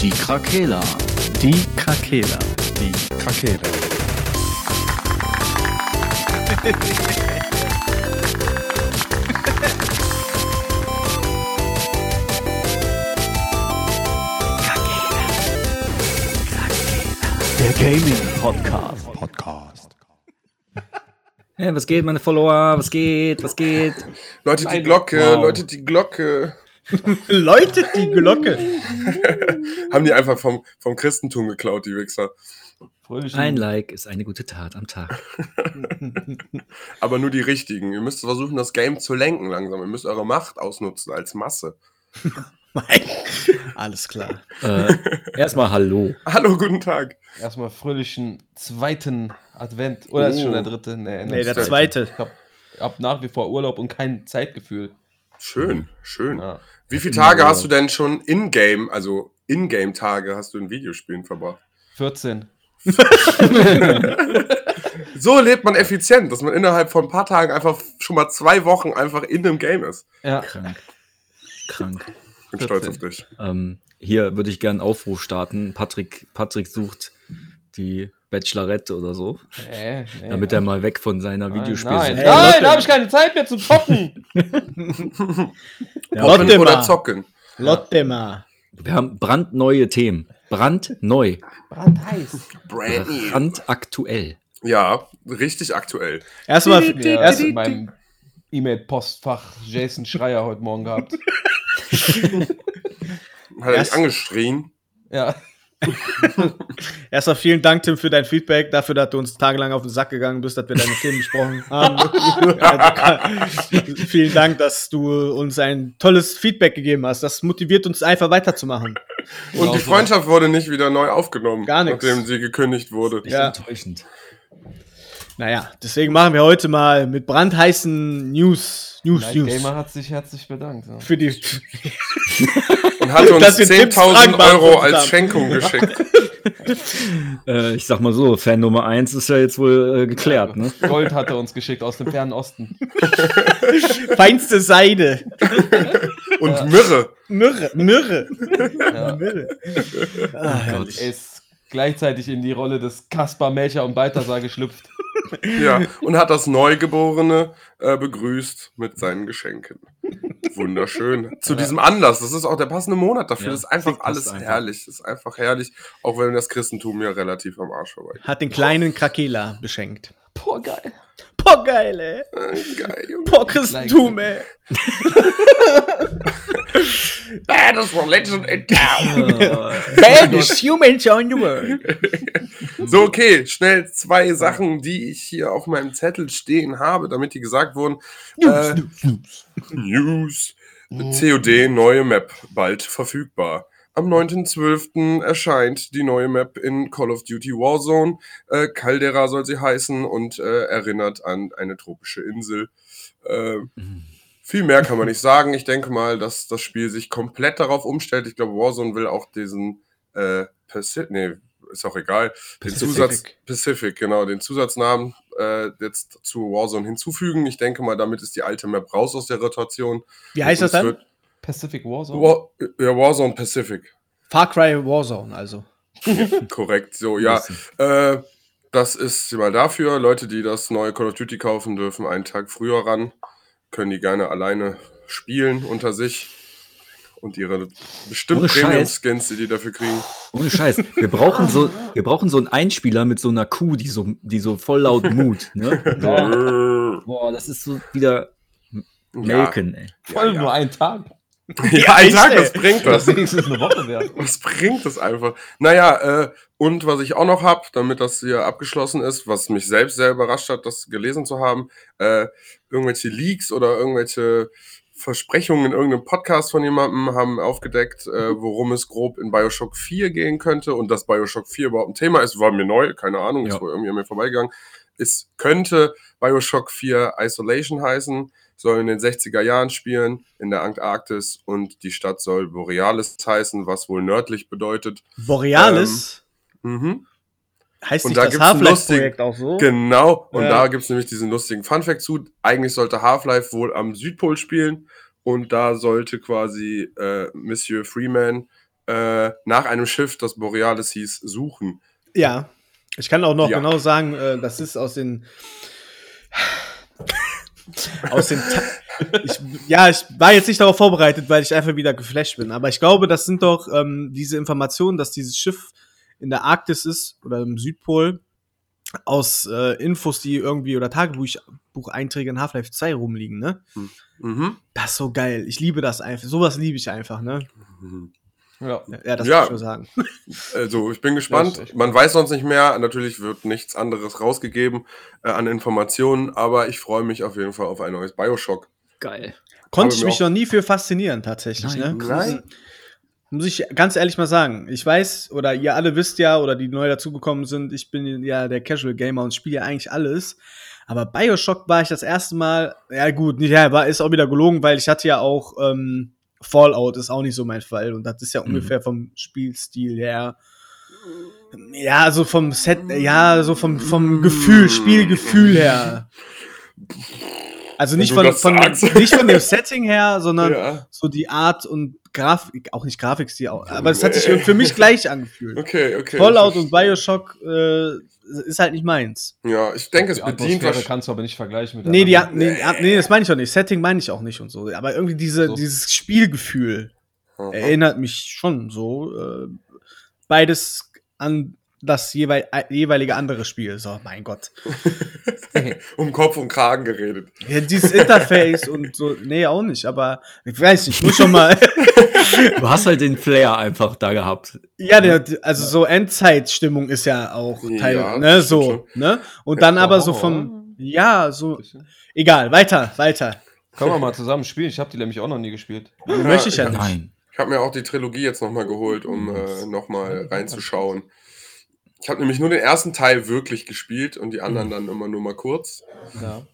Die Krakela. Die Krakela. Die Krakela. Der Gaming Podcast. Podcast. Hey, was geht, meine Follower? Was geht? Was geht? Leute, die Glocke, Wow. Leute, die Glocke. Läutet die Glocke. Haben die einfach vom, vom Christentum geklaut, die Wichser. Ein Like ist eine gute Tat am Tag. Aber nur die richtigen. Ihr müsst versuchen, das Game zu lenken langsam. Ihr müsst eure Macht ausnutzen als Masse. Alles klar. Äh, erstmal Hallo. Hallo, guten Tag. Erstmal fröhlichen zweiten Advent. Oder ist Oh. schon der dritte? Nee, Nee, der der zweite. Ich hab, hab nach wie vor Urlaub und kein Zeitgefühl. Schön, schön. Ja. Wie viele Tage hast du denn schon in-game, also in-game-Tage hast du in Videospielen verbracht? 14. So lebt man effizient, dass man innerhalb von ein paar Tagen einfach schon mal zwei Wochen einfach in einem Game ist. Ja. Krank. Krank. Bin stolz auf 14. dich. Ähm, hier würde ich gerne einen Aufruf starten. Patrick, Patrick sucht die Bachelorette oder so, Nee, nee. damit er mal weg von seiner Nein, Videospiel nein, Hey, nein, Leute. da habe ich keine Zeit mehr zu zocken. Poppen Lotte oder mal. zocken. Lotte mal. Wir haben brandneue Themen. Brandneu. Brandheiß. Brand new. Brandaktuell. Ja, richtig aktuell. Erstmal, Ja, erst, in meinem E-Mail-Postfach Jason Schreier heute Morgen gehabt. Hat er Erst- dich angeschrien? Ja. erstmal vielen Dank, Tim, für dein Feedback, dafür, dass du uns tagelang auf den Sack gegangen bist, dass wir deine Themen besprochen haben. Also, vielen Dank, dass du uns ein tolles Feedback gegeben hast. Das motiviert uns einfach weiterzumachen. Und Genau die so. Freundschaft wurde nicht wieder neu aufgenommen, Gar nachdem sie gekündigt wurde. Echt Ja. enttäuschend. Naja, deswegen machen wir heute mal mit brandheißen News, News, Night News. Gamer hat sich herzlich bedankt. Ja. Für die, Und hat uns Dass wir Tims Fragen 10.000 Euro als haben. Schenkung geschickt. Äh, ich sag mal so, Fan Nummer 1 ist ja jetzt wohl äh, geklärt, ne? Gold hat er uns geschickt aus dem fernen Osten. feinste Seide. Und Myrrhe. Myrrhe, Myrrhe. Ja. Myrrhe. Ah, herrlich. Er ist gleichzeitig in die Rolle des Kaspar Melcher und Balthasar geschlüpft. Ja, und hat das Neugeborene äh, begrüßt mit seinen Geschenken. Wunderschön. Zu diesem Anlass. Das ist auch der passende Monat dafür. Ja, das ist einfach alles einfach. herrlich. Das ist einfach herrlich. Auch wenn das Christentum ja relativ am Arsch vorbei Hat den kleinen Krakela beschenkt. Boah, geil. Boah, geil, ey. ist. Geil, Junge. Boah, Christentum, ey. Baddest religion in town. Baddest humans on the world. So, okay, schnell zwei Sachen, die ich hier auf meinem Zettel stehen habe, damit die gesagt wurden. Äh, News. COD, neue Map, bald verfügbar. Am 9.12. erscheint die neue Map in Call of Duty Warzone. Äh, Caldera soll sie heißen und äh, erinnert an eine tropische Insel. Äh, viel mehr kann man nicht sagen. Ich denke mal, dass das Spiel sich komplett darauf umstellt. Ich glaube, Warzone will auch diesen äh, Pacific, nee, ist auch egal, den Pacific. Zusatz Pacific, genau, den Zusatznamen äh, jetzt zu Warzone hinzufügen. Ich denke mal, damit ist die alte Map raus aus der Rotation. Wie heißt das dann? Pacific Warzone. War, ja, Warzone Pacific. Far Cry Warzone, also. Korrekt, so, ja. Äh, das ist mal dafür. Leute, die das neue Call of Duty kaufen, dürfen einen Tag früher ran. Können die gerne alleine spielen unter sich. Und ihre bestimmt Ohne Scheiß. Premium-Skins, die die dafür kriegen. Ohne Scheiß. Wir brauchen so, wir brauchen so einen Einspieler mit so einer Kuh, die so, die so voll laut mut. Ne? Ja, Boah, das ist so wieder melken, ey. Vor allem ja. nur einen Tag. Ja ein Tag, was bringt Das wenigstens eine Woche wert. Was bringt das einfach? Naja, äh, und was ich auch noch habe, damit das hier abgeschlossen ist, was mich selbst sehr überrascht hat, das gelesen zu haben, äh, irgendwelche Leaks oder irgendwelche Versprechungen in irgendeinem Podcast von jemandem haben aufgedeckt, äh, worum es grob in Bioshock 4 gehen könnte und dass Bioshock 4 überhaupt ein Thema ist, war mir neu, keine Ahnung, Ja. ist wohl irgendwie an mir vorbeigegangen. Es könnte Bioshock 4 Isolation heißen, soll in den 60er Jahren spielen, in der Antarktis und die Stadt soll Borealis heißen, was wohl nördlich bedeutet. Borealis. Mhm. heißt und nicht da das Half-Life-Projekt auch so? Genau, und Ja. da gibt es nämlich diesen lustigen Funfact zu. Eigentlich sollte Half-Life wohl am Südpol spielen und da sollte quasi äh, Monsieur Freeman äh, nach einem Schiff, das Borealis hieß, suchen. Ja. Ich kann auch noch Ja. genau sagen, äh, das ist aus den. Aus den. Ta ich, ja, ich war jetzt nicht darauf vorbereitet, weil ich einfach wieder geflasht bin. Aber ich glaube, das sind doch ähm, diese Informationen, dass dieses Schiff in der Arktis ist oder im Südpol aus äh, Infos, die irgendwie oder Tagebucheinträge in Half-Life 2 rumliegen, ne? Mhm. Das ist so geil. Ich liebe das einfach. Sowas liebe ich einfach, ne? Ja. Ja, das Ja. muss ich nur sagen. Also, ich bin gespannt. Man weiß sonst nicht mehr. Natürlich wird nichts anderes rausgegeben äh, an Informationen, aber ich freue mich auf jeden Fall auf ein neues Bioshock. Geil. Konnte ich mich noch nie für faszinieren, tatsächlich. Nein, ne? nein. Muss ich ganz ehrlich mal sagen. Ich weiß, oder ihr alle wisst ja, oder die neu dazugekommen sind, ich bin ja der Casual Gamer und spiele ja eigentlich alles. Aber Bioshock war ich das erste Mal, ja gut, ja, war, ist auch wieder gelogen, weil ich hatte ja auch ähm, Fallout, ist auch nicht so mein Fall. Und das ist ja Mhm. ungefähr vom Spielstil her. Ja, so vom Set, ja, so vom, vom Gefühl, Spielgefühl her. Also nicht von, von, nicht von dem Setting her, sondern Ja. so die Art und Grafik, auch nicht Grafikstil, auch- aber es hat sich für mich gleich angefühlt. Okay, okay. Fallout und Bioshock äh, ist halt nicht meins. Ja, ich denke, es Die bedient Atmosphäre was. kannst du aber nicht vergleichen mit Nee, die, nee, nee, das meine ich auch nicht. Setting meine ich auch nicht und so. Aber irgendwie diese, So. dieses Spielgefühl Aha. erinnert mich schon so. Äh, beides an das jeweil, äh, jeweilige andere Spiel. So, mein Gott. um Kopf und Kragen geredet. Ja, dieses Interface und so, nee, auch nicht, aber ich weiß nicht, muss schon mal. Du hast halt den Flair einfach da gehabt. Ja, der, also so Endzeitstimmung ist ja auch Teil, Ja, ne, so, ne? Und dann Ja, aber so vom, ja, so, egal, weiter, weiter. Können wir mal zusammen spielen? Ich habe die nämlich auch noch nie gespielt. Möchte ich ja nicht. Nein. Ich habe mir auch die Trilogie jetzt nochmal geholt, um äh, nochmal reinzuschauen. Ich habe nämlich nur den ersten Teil wirklich gespielt und die anderen dann immer nur mal kurz. Ja.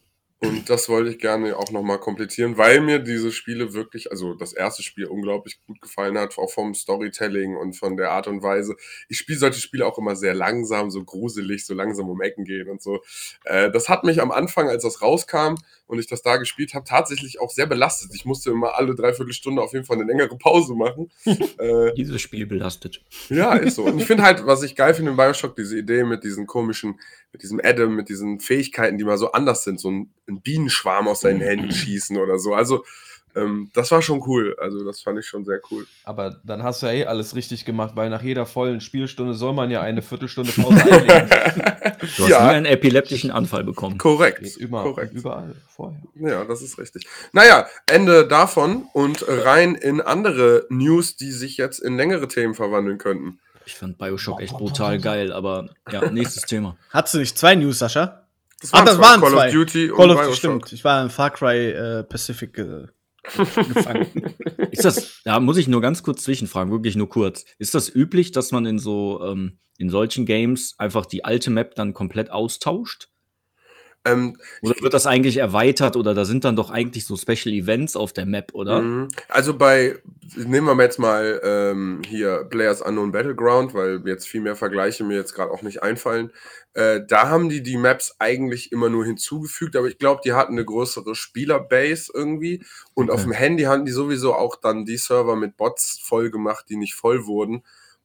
Und das wollte ich gerne auch nochmal komplettieren, weil mir diese Spiele wirklich, also das erste Spiel unglaublich gut gefallen hat, auch vom Storytelling und von der Art und Weise. Ich spiele solche Spiele auch immer sehr langsam, so gruselig, so langsam um Ecken gehen und so. Äh, das hat mich am Anfang, als das rauskam und ich das da gespielt habe, tatsächlich auch sehr belastet. Ich musste immer alle dreiviertel Stunde auf jeden Fall eine längere Pause machen. äh, Dieses Spiel belastet. ja, ist so. Und ich finde halt, was ich geil finde in Bioshock, diese Idee mit diesen komischen, mit diesem Adam, mit diesen Fähigkeiten, die mal so anders sind, so ein, ein Bienenschwarm aus seinen Händen schießen oder so. Also, ähm, das war schon cool. Also, das fand ich schon sehr cool. Aber dann hast du ja eh alles richtig gemacht, weil nach jeder vollen Spielstunde soll man ja eine Viertelstunde Pause einlegen. Du hast Ja. nie einen epileptischen Anfall bekommen. Korrekt. Immer, Korrekt. überall vorher. Ja, das ist richtig. Naja, Ende davon und rein in andere News, die sich jetzt in längere Themen verwandeln könnten. Ich fand Bioshock echt brutal geil, aber ja, nächstes Thema. Hattest du nicht zwei News, Sascha? Das Ach, das waren Call zwei. of Duty und Call of Bioshock. stimmt. Ich war in Far Cry äh, Pacific äh, gefangen. Ist das, da muss ich nur ganz kurz zwischenfragen, wirklich nur kurz. Ist das üblich, dass man in so, ähm, in solchen Games einfach die alte Map dann komplett austauscht? Ähm, Oder wird das eigentlich erweitert oder da sind dann doch eigentlich so Special Events auf der Map, oder? Mhm. Also bei, nehmen wir jetzt mal ähm, hier Players Unknown Battleground, weil jetzt viel mehr Vergleiche mir jetzt gerade auch nicht einfallen. Äh, da haben die die Maps eigentlich immer nur hinzugefügt, aber ich glaube, die hatten eine größere Spielerbase irgendwie. Und auf Okay. dem Handy hatten die sowieso auch dann die Server mit Bots voll gemacht, die nicht voll wurden.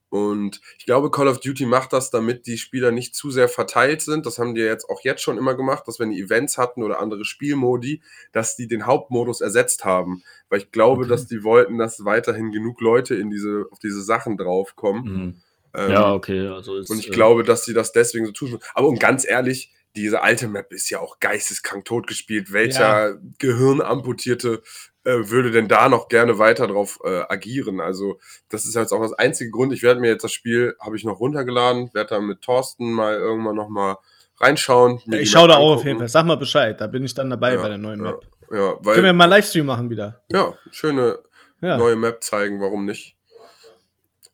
Und ich glaube, Call of Duty macht das, damit die Spieler nicht zu sehr verteilt sind. Das haben die jetzt auch jetzt schon immer gemacht, dass wenn die Events hatten oder andere Spielmodi, dass die den Hauptmodus ersetzt haben. Weil ich glaube, Okay. dass die wollten, dass weiterhin genug Leute in diese, auf diese Sachen draufkommen. Mhm. Ähm, Ja, okay. Also ist, und ich äh, glaube, dass sie das deswegen so tun. Aber und ganz ehrlich, diese alte Map ist ja auch geisteskrank totgespielt. Welcher Gehirnamputierte äh, würde denn da noch gerne weiter drauf äh, agieren? Also, das ist jetzt auch das einzige Grund. Ich werde mir jetzt das Spiel, habe ich noch runtergeladen, werde da mit Thorsten mal irgendwann noch mal reinschauen. ich schaue da auch auf angucken. jeden Fall. Sag mal Bescheid, da bin ich dann dabei Ja, bei der neuen ja, Map. Ja, Können wir weil, mal Livestream machen wieder? ja, schöne Ja. neue Map zeigen, warum nicht?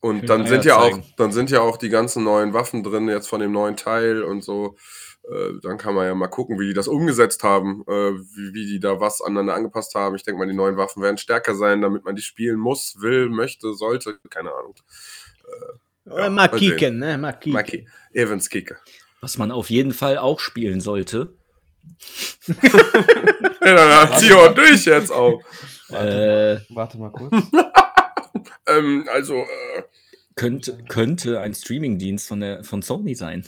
Und Schöne dann Eier sind ja auch, dann sind ja auch die ganzen neuen Waffen drin, jetzt von dem neuen Teil und so. Äh, dann kann man ja mal gucken, wie die das umgesetzt haben, äh, wie, wie die da was aneinander angepasst haben. Ich denke mal, die neuen Waffen werden stärker sein, damit man die spielen muss, will, möchte, sollte, keine Ahnung. Oder mal mal sehen. kicken, ne? Mal kicken. Maki, Evans Kicker. Was man auf jeden Fall auch spielen sollte. Ja, dann hat sie auch durch jetzt auch. Äh, Warte mal kurz. Ähm, also, äh, Könnte, könnte ein Streamingdienst von, der, von Sony sein.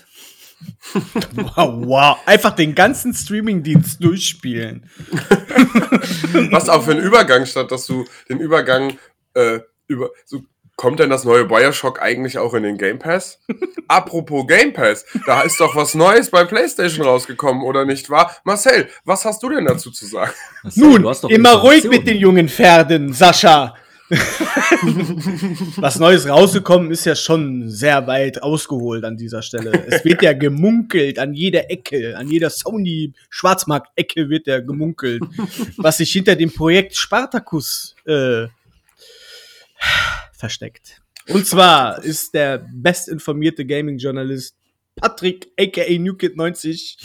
Wow, wow. Einfach den ganzen Streamingdienst durchspielen. was auch für ein Übergang statt, dass du den Übergang äh, über. So, kommt denn das neue Bioshock eigentlich auch in den Game Pass? Apropos Game Pass, da ist doch was Neues bei PlayStation rausgekommen, oder nicht wahr? Marcel, was hast du denn dazu zu sagen? Achso, Nun, du hast doch immer ruhig mit den jungen Pferden, Sascha. Was Neues rausgekommen ist ja schon sehr weit ausgeholt an dieser Stelle. Es wird ja gemunkelt an jeder Ecke, an jeder Sony-Schwarzmarkt-Ecke wird ja gemunkelt, was sich hinter dem Projekt Spartacus äh, versteckt. Und zwar ist der bestinformierte Gaming-Journalist Patrick, aka NewKid90,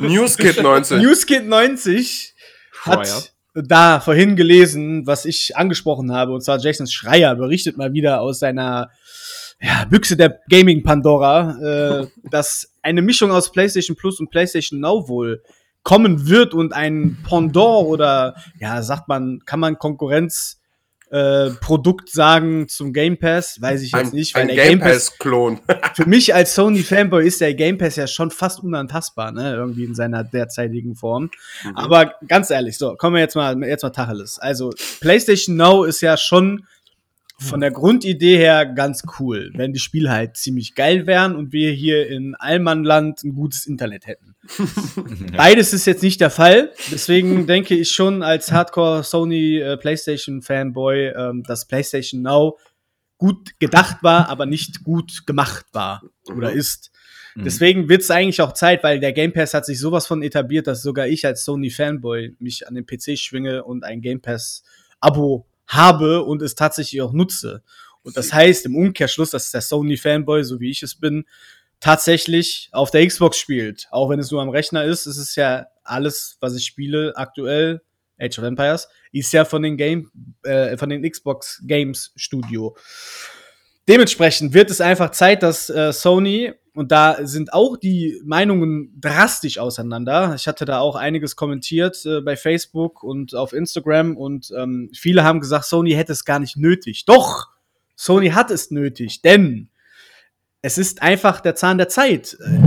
Newskid 19. NewsKid90 Schreier. hat da vorhin gelesen, was ich angesprochen habe, und zwar Jason Schreier berichtet mal wieder aus seiner ja, Büchse der Gaming Pandora, äh, dass eine Mischung aus PlayStation Plus und PlayStation Now wohl kommen wird und ein Pendant oder ja, sagt man, kann man Konkurrenz äh, Produkt sagen zum Game Pass, weiß ich jetzt ein, nicht, weil ein der Game Pass-Klon. für mich als Sony-Fanboy ist der Game Pass ja schon fast unantastbar, ne? Irgendwie in seiner derzeitigen Form. Aber ganz ehrlich, so, kommen wir jetzt mal, jetzt mal Tacheles. Also, PlayStation Now ist ja schon von der Grundidee her ganz cool, wenn die Spiele halt ziemlich geil wären und wir hier in Allmannland ein gutes Internet hätten. Beides ist jetzt nicht der Fall. Deswegen denke ich schon als Hardcore Sony äh, PlayStation Fanboy, ähm, dass PlayStation Now gut gedacht war, aber nicht gut gemacht war oder ist. Mhm. Deswegen wird es eigentlich auch Zeit, weil der Game Pass hat sich sowas von etabliert, dass sogar ich als Sony Fanboy mich an den PC schwinge und ein Game Pass Abo habe und es tatsächlich auch nutze. Und das heißt im Umkehrschluss, dass der Sony Fanboy, so wie ich es bin, tatsächlich auf der Xbox spielt. Auch wenn es nur am Rechner ist, es ist ja alles, was ich spiele aktuell, Age of Empires, ist ja von den Game, äh, von den Xbox Games Studio. Dementsprechend wird es einfach Zeit, dass äh, Sony, und da sind auch die Meinungen drastisch auseinander. Ich hatte da auch einiges kommentiert äh, bei Facebook und auf Instagram und ähm, viele haben gesagt, Sony hätte es gar nicht nötig. Doch, Sony hat es nötig, denn es ist einfach der Zahn der Zeit. Äh,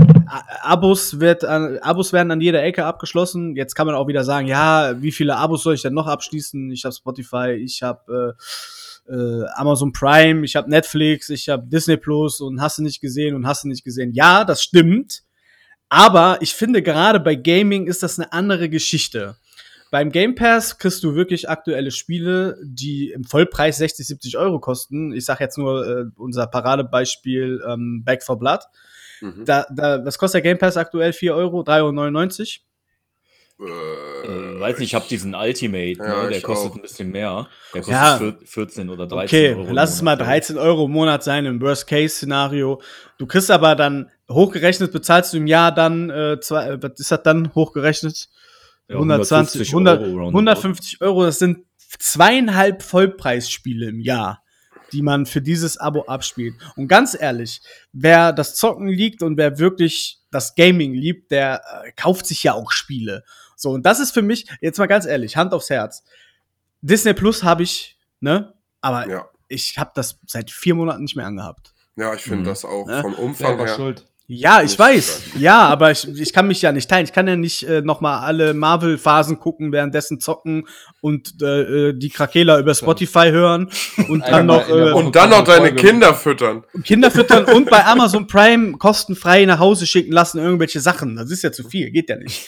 Abos, wird Abos werden an jeder Ecke abgeschlossen. Jetzt kann man auch wieder sagen, ja, wie viele Abos soll ich denn noch abschließen? Ich habe Spotify, ich habe äh, äh, Amazon Prime, ich habe Netflix, ich habe Disney Plus und hast du nicht gesehen und hast du nicht gesehen. Ja, das stimmt. Aber ich finde, gerade bei Gaming ist das eine andere Geschichte. Beim Game Pass kriegst du wirklich aktuelle Spiele, die im Vollpreis 60, 70 Euro kosten. Ich sag jetzt nur äh, unser Paradebeispiel ähm, Back for Blood. Mhm. Da, da, was kostet der Game Pass aktuell? 4 Euro? 3,99 Euro? Äh, weiß nicht, ich habe diesen Ultimate, Ja, ne? der kostet auch. ein bisschen mehr. Der kostet Ja. vier- 14 oder 13 Okay, Euro. im lass es mal Monat, 13 Euro im Monat sein im Worst-Case-Szenario. Du kriegst aber dann hochgerechnet, bezahlst du im Jahr dann, äh, zwei, äh, was ist das dann hochgerechnet? Ja, 120, 150 100, Euro roundabout. 150 Euro, das sind zweieinhalb Vollpreisspiele im Jahr, die man für dieses Abo abspielt. Und ganz ehrlich, wer das Zocken liebt und wer wirklich das Gaming liebt, der äh, kauft sich ja auch Spiele. So, und das ist für mich, jetzt mal ganz ehrlich, Hand aufs Herz. Disney Plus habe ich, ne? Aber Ja. ich habe das seit vier Monaten nicht mehr angehabt. Ja, ich finde Mhm. das auch Ja. vom Umfang Selber her. schuld. Ja, ich weiß. Ja, aber ich, ich kann mich ja nicht teilen. Ich kann ja nicht äh, noch mal alle Marvel-Phasen gucken, währenddessen zocken und äh, äh, die Krakela über Spotify hören und dann noch äh. Und dann noch deine. Kinder füttern. Kinder füttern und bei Amazon Prime kostenfrei nach Hause schicken lassen irgendwelche Sachen. Das ist ja zu viel, geht ja nicht.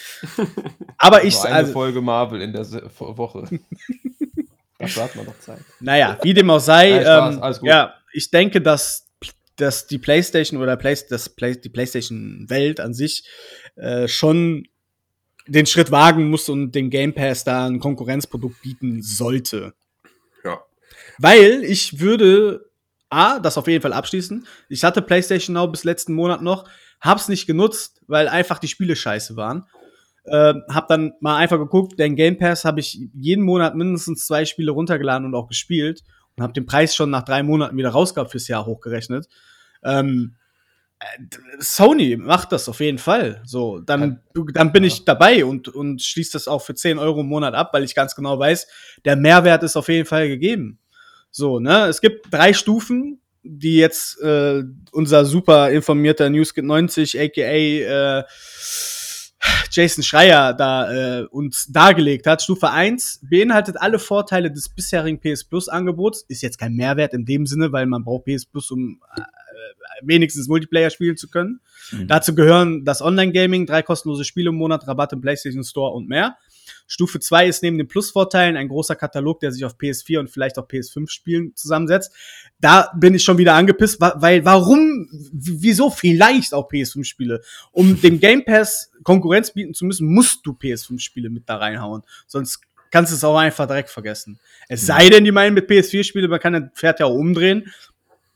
Aber ich, Nur eine also, Folge Marvel in der Woche. Dafür hat man noch Zeit. naja, wie dem auch sei, Nein, Spaß, ähm, alles gut. ja, ich denke, dass, dass die PlayStation oder Play, das Play, die PlayStation-Welt an sich äh, schon den Schritt wagen muss und dem Game Pass da ein Konkurrenzprodukt bieten sollte. Ja. Weil ich würde A, das auf jeden Fall abschließen. Ich hatte PlayStation Now bis letzten Monat noch, hab's nicht genutzt, weil einfach die Spiele scheiße waren. Äh, hab dann mal einfach geguckt, den Game Pass habe ich jeden Monat mindestens zwei Spiele runtergeladen und auch gespielt und habe den Preis schon nach drei Monaten wieder rausgehabt fürs Jahr hochgerechnet. Ähm, äh, Sony macht das auf jeden Fall. So, dann, dann bin ich dabei und, und schließe das auch für 10 Euro im Monat ab, weil ich ganz genau weiß, der Mehrwert ist auf jeden Fall gegeben. So, ne? Es gibt drei Stufen, die jetzt äh, unser super informierter Newskit 90, aka äh, Jason Schreier da äh, uns dargelegt hat. Stufe 1 beinhaltet alle Vorteile des bisherigen PS Plus Angebots. Ist jetzt kein Mehrwert in dem Sinne, weil man braucht PS Plus, um äh, wenigstens Multiplayer spielen zu können. Mhm. Dazu gehören das Online-Gaming, drei kostenlose Spiele im Monat, Rabatt im PlayStation Store und mehr. Stufe 2 ist neben den Plus-Vorteilen ein großer Katalog, der sich auf PS4 und vielleicht auch PS5-Spielen zusammensetzt. Da bin ich schon wieder angepisst, weil warum, wieso vielleicht auch PS5-Spiele? Um dem Game Pass Konkurrenz bieten zu müssen, musst du PS5-Spiele mit da reinhauen. Sonst kannst du es auch einfach direkt vergessen. Es mhm. sei denn, die meinen mit PS4-Spiele, man kann das Pferd ja auch umdrehen.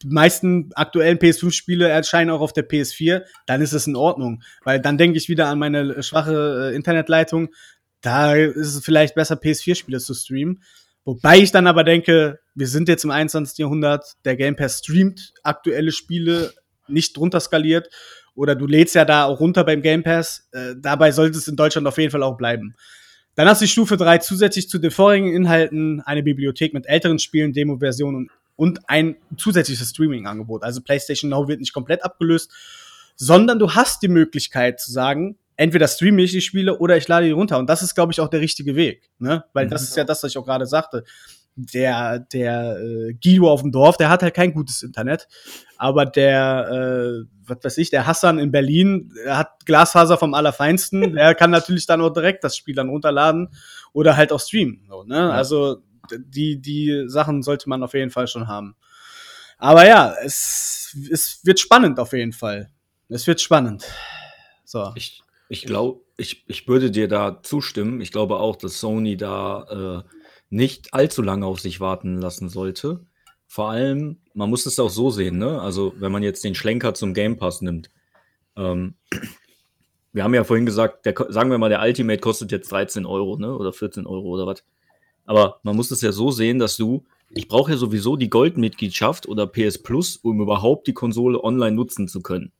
Die meisten aktuellen PS5-Spiele erscheinen auch auf der PS4, dann ist es in Ordnung. Weil dann denke ich wieder an meine schwache äh, Internetleitung da ist es vielleicht besser, PS4-Spiele zu streamen. Wobei ich dann aber denke, wir sind jetzt im 21. Jahrhundert, der Game Pass streamt aktuelle Spiele nicht drunter skaliert oder du lädst ja da auch runter beim Game Pass. Äh, dabei sollte es in Deutschland auf jeden Fall auch bleiben. Dann hast du die Stufe 3 zusätzlich zu den vorigen Inhalten eine Bibliothek mit älteren Spielen, Demo-Versionen und ein zusätzliches Streaming-Angebot. Also PlayStation Now wird nicht komplett abgelöst, sondern du hast die Möglichkeit zu sagen, entweder streame ich die Spiele oder ich lade die runter. Und das ist, glaube ich, auch der richtige Weg. Ne? Weil mhm. das ist ja das, was ich auch gerade sagte. Der, der äh, Guido auf dem Dorf, der hat halt kein gutes Internet. Aber der, äh, was weiß ich, der Hassan in Berlin, der hat Glasfaser vom Allerfeinsten. der kann natürlich dann auch direkt das Spiel dann runterladen oder halt auch streamen. So, ne? Ja. Also die, die Sachen sollte man auf jeden Fall schon haben. Aber ja, es, es wird spannend auf jeden Fall. Es wird spannend. So. Ich, ich glaube, ich, ich würde dir da zustimmen. Ich glaube auch, dass Sony da äh, nicht allzu lange auf sich warten lassen sollte. Vor allem, man muss es auch so sehen, ne? Also, wenn man jetzt den Schlenker zum Game Pass nimmt. Ähm, wir haben ja vorhin gesagt, der, sagen wir mal, der Ultimate kostet jetzt 13 Euro, ne? Oder 14 Euro oder was. Aber man muss es ja so sehen, dass du, ich brauche ja sowieso die Goldmitgliedschaft oder PS Plus, um überhaupt die Konsole online nutzen zu können.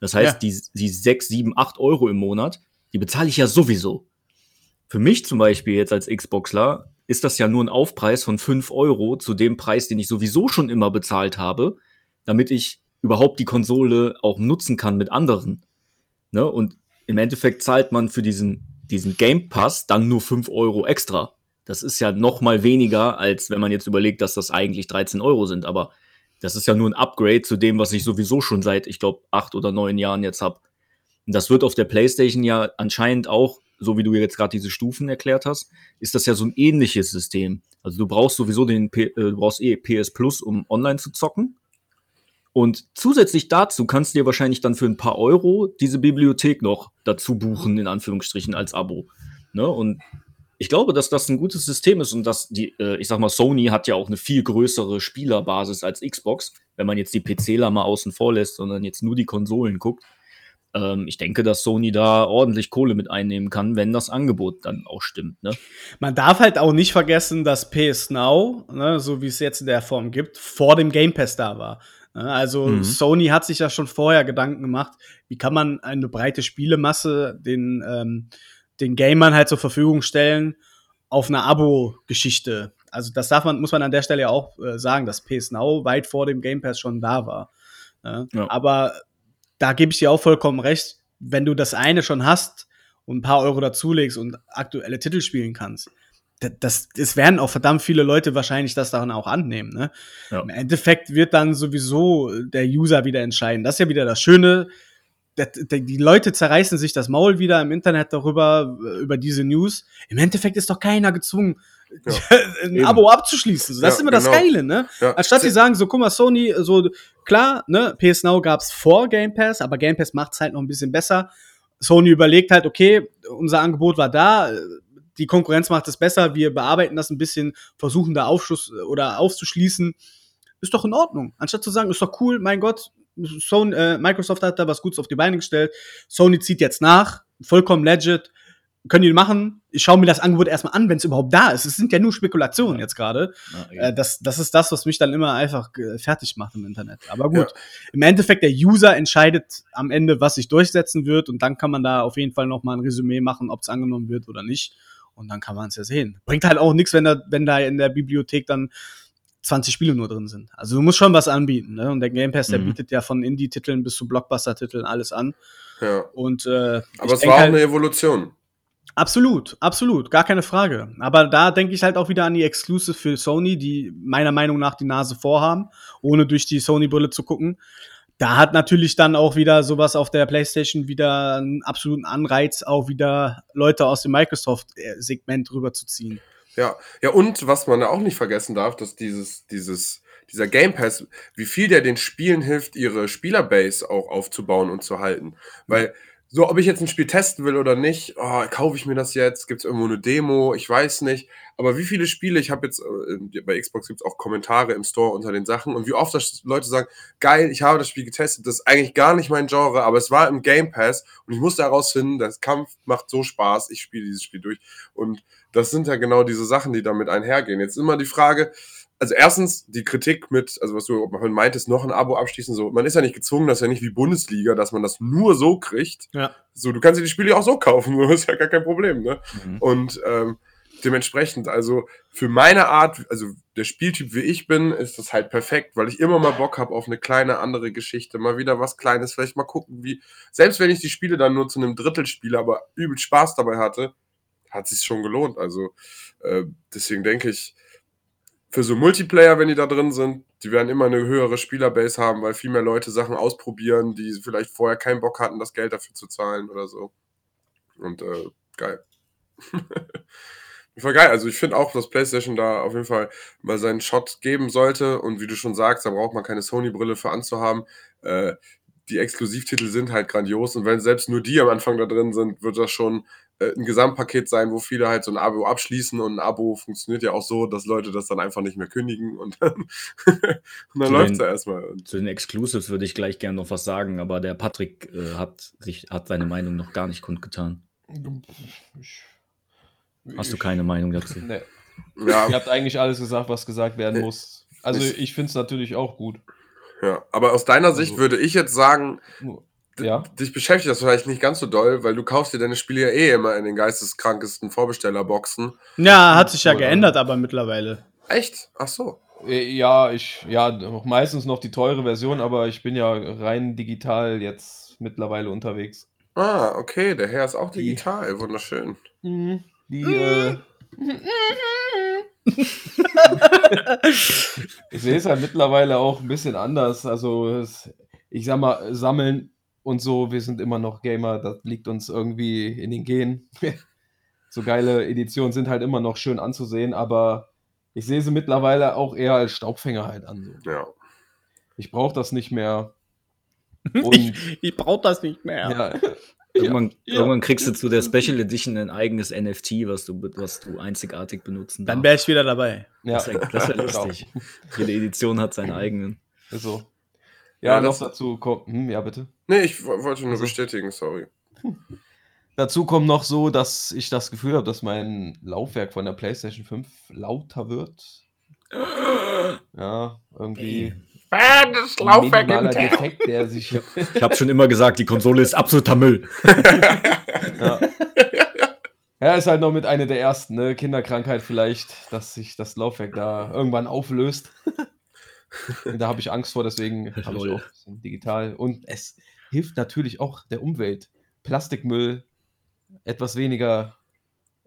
Das heißt, ja. die, die 6, 7, 8 Euro im Monat, die bezahle ich ja sowieso. Für mich zum Beispiel jetzt als Xboxler ist das ja nur ein Aufpreis von 5 Euro zu dem Preis, den ich sowieso schon immer bezahlt habe, damit ich überhaupt die Konsole auch nutzen kann mit anderen. Ne? Und im Endeffekt zahlt man für diesen, diesen Game Pass dann nur 5 Euro extra. Das ist ja noch mal weniger, als wenn man jetzt überlegt, dass das eigentlich 13 Euro sind. Aber das ist ja nur ein Upgrade zu dem, was ich sowieso schon seit, ich glaube, acht oder neun Jahren jetzt habe. Und das wird auf der PlayStation ja anscheinend auch, so wie du jetzt gerade diese Stufen erklärt hast, ist das ja so ein ähnliches System. Also du brauchst sowieso den, P äh, du brauchst eh PS Plus, um online zu zocken. Und zusätzlich dazu kannst du dir wahrscheinlich dann für ein paar Euro diese Bibliothek noch dazu buchen, in Anführungsstrichen, als Abo. Ne? Und ich glaube, dass das ein gutes System ist und dass die, äh, ich sag mal, Sony hat ja auch eine viel größere Spielerbasis als Xbox, wenn man jetzt die PCler mal außen vor lässt, sondern jetzt nur die Konsolen guckt. Ähm, ich denke, dass Sony da ordentlich Kohle mit einnehmen kann, wenn das Angebot dann auch stimmt. Ne? Man darf halt auch nicht vergessen, dass PS Now, ne, so wie es jetzt in der Form gibt, vor dem Game Pass da war. Ne? Also mhm. Sony hat sich ja schon vorher Gedanken gemacht, wie kann man eine breite Spielemasse den ähm, den Gamern halt zur Verfügung stellen auf einer Abo-Geschichte. Also das darf man, muss man an der Stelle ja auch äh, sagen, dass PS Now weit vor dem Game Pass schon da war. Ne? Ja. Aber da gebe ich dir auch vollkommen recht, wenn du das eine schon hast und ein paar Euro dazulegst und aktuelle Titel spielen kannst, das, das werden auch verdammt viele Leute wahrscheinlich das dann auch annehmen. Ne? Ja. Im Endeffekt wird dann sowieso der User wieder entscheiden. Das ist ja wieder das Schöne die Leute zerreißen sich das Maul wieder im Internet darüber, äh, über diese News. Im Endeffekt ist doch keiner gezwungen, ja, ein eben. Abo abzuschließen. Das ja, ist immer genau. das Geile, ne? Ja. Anstatt sie sagen, so, guck mal, Sony, so, klar, ne, PS Now gab's vor Game Pass, aber Game Pass macht's halt noch ein bisschen besser. Sony überlegt halt, okay, unser Angebot war da, die Konkurrenz macht es besser, wir bearbeiten das ein bisschen, versuchen da Aufschluss oder aufzuschließen. Ist doch in Ordnung. Anstatt zu sagen, ist doch cool, mein Gott, Sony, äh, Microsoft hat da was Gutes auf die Beine gestellt. Sony zieht jetzt nach, vollkommen legit. Können die machen? Ich schaue mir das Angebot erstmal an, wenn es überhaupt da ist. Es sind ja nur Spekulationen jetzt gerade. Ja, äh, das, das ist das, was mich dann immer einfach äh, fertig macht im Internet. Aber gut, ja. im Endeffekt, der User entscheidet am Ende, was sich durchsetzen wird. Und dann kann man da auf jeden Fall noch mal ein Resümee machen, ob es angenommen wird oder nicht. Und dann kann man es ja sehen. Bringt halt auch nichts, wenn da, wenn da in der Bibliothek dann 20 Spiele nur drin sind. Also du musst schon was anbieten, ne? Und der Game Pass, der Mhm. bietet ja von Indie-Titeln bis zu Blockbuster-Titeln alles an. Ja. Und äh, ich Aber es war auch halt, eine Evolution. Absolut, absolut, gar keine Frage. Aber da denke ich halt auch wieder an die Exclusive für Sony, die meiner Meinung nach die Nase vorhaben, ohne durch die Sony-Brille zu gucken. Da hat natürlich dann auch wieder sowas auf der PlayStation wieder einen absoluten Anreiz, auch wieder Leute aus dem Microsoft-Segment rüberzuziehen. Ja, ja, und was man auch nicht vergessen darf, dass dieses, dieses, dieser Game Pass, wie viel der den Spielen hilft, ihre Spielerbase auch aufzubauen und zu halten. Weil, so, ob ich jetzt ein Spiel testen will oder nicht, oh, kaufe ich mir das jetzt? Gibt es irgendwo eine Demo? Ich weiß nicht. Aber wie viele Spiele, ich habe jetzt, äh, bei Xbox gibt es auch Kommentare im Store unter den Sachen und wie oft das Leute sagen, geil, ich habe das Spiel getestet, das ist eigentlich gar nicht mein Genre, aber es war im Game Pass und ich musste herausfinden, das Kampf macht so Spaß, ich spiele dieses Spiel durch. Und das sind ja genau diese Sachen, die damit einhergehen. Jetzt immer die Frage, also erstens die Kritik mit, also was du meintest, noch ein Abo abschließen, so, man ist ja nicht gezwungen, das ist ja nicht wie Bundesliga, dass man das nur so kriegt. Ja. So, du kannst dir die Spiele auch so kaufen, so ist ja gar kein Problem, ne? Mhm. Und ähm, dementsprechend, also für meine Art, also der Spieltyp wie ich bin, ist das halt perfekt, weil ich immer mal Bock habe auf eine kleine andere Geschichte, mal wieder was Kleines, vielleicht mal gucken, wie, selbst wenn ich die Spiele dann nur zu einem Drittel spiele, aber übel Spaß dabei hatte, hat sich schon gelohnt. Also äh, deswegen denke ich, für so Multiplayer, wenn die da drin sind, die werden immer eine höhere Spielerbase haben, weil viel mehr Leute Sachen ausprobieren, die vielleicht vorher keinen Bock hatten, das Geld dafür zu zahlen oder so. Und äh, geil. Voll geil. Also ich finde auch, dass PlayStation da auf jeden Fall mal seinen Shot geben sollte. Und wie du schon sagst, da braucht man keine Sony-Brille für anzuhaben. Äh, die Exklusivtitel sind halt grandios. Und wenn selbst nur die am Anfang da drin sind, wird das schon äh, ein Gesamtpaket sein, wo viele halt so ein Abo abschließen. Und ein Abo funktioniert ja auch so, dass Leute das dann einfach nicht mehr kündigen. Und dann, und dann läuft es ja erstmal. Zu den Exclusives würde ich gleich gerne noch was sagen, aber der Patrick äh, hat, sich, hat seine Meinung noch gar nicht kundgetan. Ich, Hast du keine Meinung dazu? Nee. ja, Ihr habt eigentlich alles gesagt, was gesagt werden muss. Also ich- ich finde es natürlich auch gut. ja. Aber aus deiner Sicht Also- würde ich jetzt sagen, Ja. Dich beschäftigt das vielleicht nicht ganz so doll, weil du kaufst dir deine Spiele ja eh immer in den geisteskrankesten Vorbestellerboxen. Ja, hat sich ja Oder- geändert, aber mittlerweile. Echt? Ach so. Äh, Ja, ich, ja, noch meistens noch die teure Version, aber ich bin ja rein digital jetzt mittlerweile unterwegs. Ah, okay, der Herr ist auch digital. Wunderschön. Die, äh, ich sehe es halt mittlerweile auch ein bisschen anders. Also, es, ich sag mal, sammeln und so, wir sind immer noch Gamer, das liegt uns irgendwie in den Genen. so geile Editionen sind halt immer noch schön anzusehen, aber ich sehe sie mittlerweile auch eher als Staubfänger halt an. So. Ja. Ich brauche das nicht mehr. Und Ich, ich brauche das nicht mehr. ja, Irgendwann, ja. irgendwann kriegst du zu der Special Edition ein eigenes NFT, was du, was du einzigartig benutzen Dann darfst. wäre ich wieder dabei. ja, Das wäre wär Genau. lustig. Jede Edition hat seinen eigenen. So. Ja, Ja, noch dazu kommt, hm, ja bitte. Nee, ich wo- wollte nur Also- bestätigen, sorry. Dazu kommt noch so, dass ich das Gefühl habe, dass mein Laufwerk von der PlayStation 5 lauter wird. Ja, irgendwie. Das ein minimaler Defekt, der sich. Ich habe schon immer gesagt, die Konsole ist absoluter Müll. ja. ja, ist halt noch mit einer der ersten, ne? Kinderkrankheit vielleicht, dass sich das Laufwerk da irgendwann auflöst. da habe ich Angst vor, deswegen habe ich auch digital. Und es hilft natürlich auch der Umwelt. Plastikmüll etwas weniger.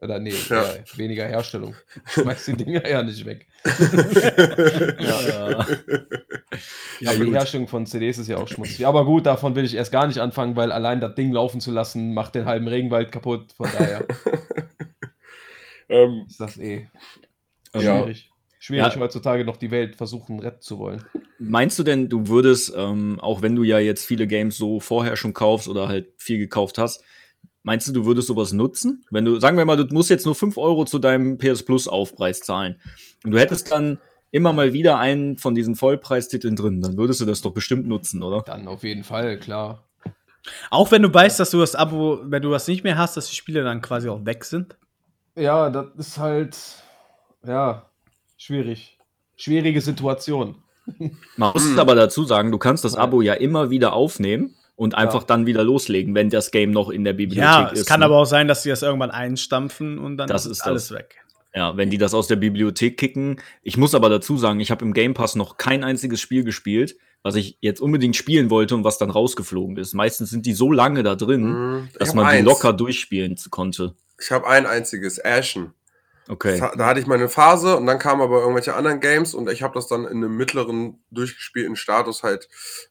Oder nee, Ja. eher weniger Herstellung. Schmeiß die Dinger ja nicht weg. Ja. Aber die Herstellung von CDs ist ja auch schmutzig. Aber gut, davon will ich erst gar nicht anfangen, weil allein das Ding laufen zu lassen, macht den halben Regenwald kaputt. Von daher ähm, ist das eh Ja. schwierig. Schwierig Ja. heutzutage noch die Welt versuchen retten zu wollen. Meinst du denn, du würdest, ähm, auch wenn du ja jetzt viele Games so vorher schon kaufst oder halt viel gekauft hast, meinst du, du würdest sowas nutzen? Wenn du, sagen wir mal, du musst jetzt nur 5 Euro zu deinem PS Plus Aufpreis zahlen und du hättest dann immer mal wieder einen von diesen Vollpreistiteln drin, dann würdest du das doch bestimmt nutzen, oder? Dann auf jeden Fall, klar. Auch wenn du weißt, dass du das Abo, wenn du das nicht mehr hast, dass die Spiele dann quasi auch weg sind. Ja, das ist halt, ja, schwierig. Schwierige Situation. Man muss es aber dazu sagen, du kannst das. Abo ja immer wieder aufnehmen und einfach dann wieder loslegen, wenn das Game noch in der Bibliothek Ja, ist. es kann ne? aber auch sein, dass sie das irgendwann einstampfen und dann Das ist ist alles das. weg. Ja, wenn die das aus der Bibliothek kicken. Ich muss aber dazu sagen, ich habe im Game Pass noch kein einziges Spiel gespielt, was ich jetzt unbedingt spielen wollte und was dann rausgeflogen ist. Meistens sind die so lange da drin, Mhm. Dass man die eins. locker durchspielen konnte. Ich habe ein einziges, Ashen. Okay. Da da hatte ich meine Phase und dann kamen aber irgendwelche anderen Games und ich habe das dann in einem mittleren durchgespielten Status halt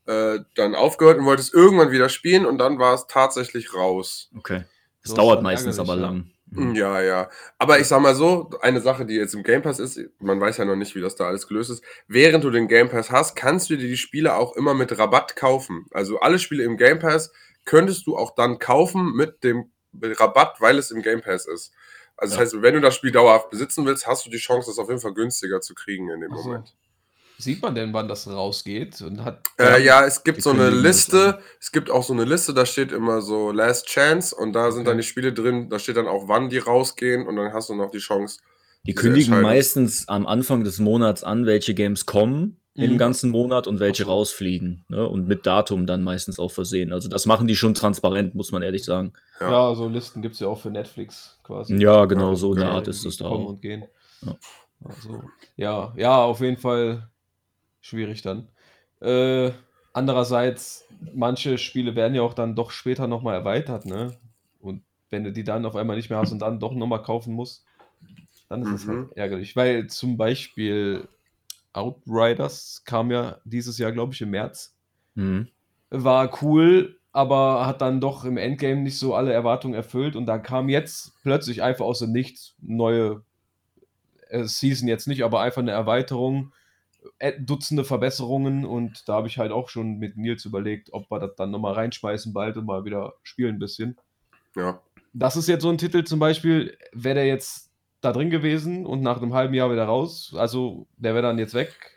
äh, dann aufgehört und wollte es irgendwann wieder spielen und dann war es tatsächlich raus. Okay. Das So dauert meistens aber lang. Mm, Ja, ja. Aber ich sag mal so, eine Sache, die jetzt im Game Pass ist, man weiß ja noch nicht, wie das da alles gelöst ist. Während du den Game Pass hast, kannst du dir die Spiele auch immer mit Rabatt kaufen. Also alle Spiele im Game Pass könntest du auch dann kaufen mit dem Rabatt, weil es im Game Pass ist. Also das Ja. heißt, wenn du das Spiel dauerhaft besitzen willst, hast du die Chance, das auf jeden Fall günstiger zu kriegen in dem Ach so. Moment. Sieht man denn, wann das rausgeht? Und hat Äh, ja, es gibt so eine Liste, es gibt auch so eine Liste, da steht immer so Last Chance und da sind Okay. dann die Spiele drin, da steht dann auch, wann die rausgehen und dann hast du noch die Chance. Die kündigen meistens am Anfang des Monats an, welche Games kommen im Mhm. ganzen Monat und welche rausfliegen. Ne? Und mit Datum dann meistens auch versehen. Also das machen die schon transparent, muss man ehrlich sagen. Ja. ja. so Listen gibt es ja auch für Netflix quasi. Ja, genau Ja, so eine genau. Art ist es da kommen auch. und gehen. Ja. Also, ja, ja, auf jeden Fall schwierig dann. Äh, andererseits, manche Spiele werden ja auch dann doch später nochmal erweitert, ne? Und wenn du die dann auf einmal nicht mehr hast und dann doch nochmal kaufen musst, dann ist es Mhm. halt ärgerlich. Weil zum Beispiel Outriders kam ja dieses Jahr, glaube ich, im März. Mhm. War cool, aber hat dann doch im Endgame nicht so alle Erwartungen erfüllt und da kam jetzt plötzlich einfach aus dem Nichts neue äh, Season jetzt nicht, aber einfach eine Erweiterung, äh, Dutzende Verbesserungen und da habe ich halt auch schon mit Nils überlegt, ob wir das dann nochmal reinschmeißen bald und mal wieder spielen ein bisschen. Ja. Das ist jetzt so ein Titel zum Beispiel, wäre der jetzt da drin gewesen und nach einem halben Jahr wieder raus, also der wäre dann jetzt weg.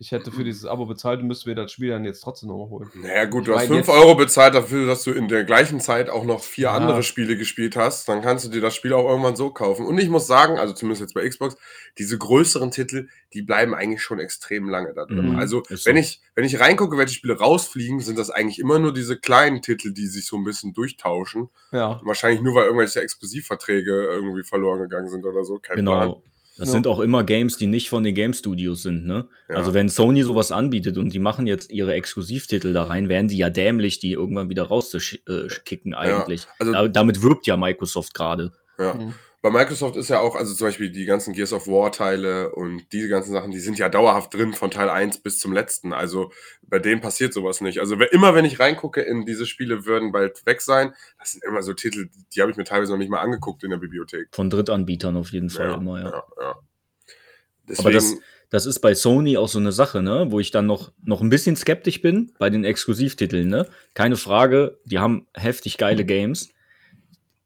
Ich hätte für dieses Abo bezahlt und müsste mir das Spiel dann jetzt trotzdem nochmal holen. Naja, gut, Ich du hast mein, 5 jetzt- Euro bezahlt dafür, dass du in der gleichen Zeit auch noch vier Ja. andere Spiele gespielt hast. Dann kannst du dir das Spiel auch irgendwann so kaufen. Und ich muss sagen, also zumindest jetzt bei Xbox, diese größeren Titel, die bleiben eigentlich schon extrem lange da drin. Mhm, Also, so. wenn ich, wenn ich reingucke, welche Spiele rausfliegen, sind das eigentlich immer nur diese kleinen Titel, die sich so ein bisschen durchtauschen. Ja. Wahrscheinlich nur, weil irgendwelche Exklusivverträge irgendwie verloren gegangen sind oder so. Kein Plan. Das Ja. sind auch immer Games, die nicht von den Game Studios sind, ne? Ja. Also wenn Sony sowas anbietet und die machen jetzt ihre Exklusivtitel da rein, wären die ja dämlich, die irgendwann wieder rauszukicken eigentlich. also- Da, damit wirbt ja Microsoft gerade. Ja. Mhm. Bei Microsoft ist ja auch, also zum Beispiel die ganzen Gears of War Teile und diese ganzen Sachen, die sind ja dauerhaft drin von Teil 1 bis zum letzten. Also bei denen passiert sowas nicht. Also immer wenn ich reingucke in diese Spiele, würden bald weg sein. Das sind immer so Titel, die habe ich mir teilweise noch nicht mal angeguckt in der Bibliothek. Von Drittanbietern auf jeden Fall immer, ja. ja, ja. Aber das, Deswegen, das ist bei Sony auch so eine Sache, ne? Wo ich dann noch, noch ein bisschen skeptisch bin bei den Exklusivtiteln, ne? Keine Frage, die haben heftig geile Games.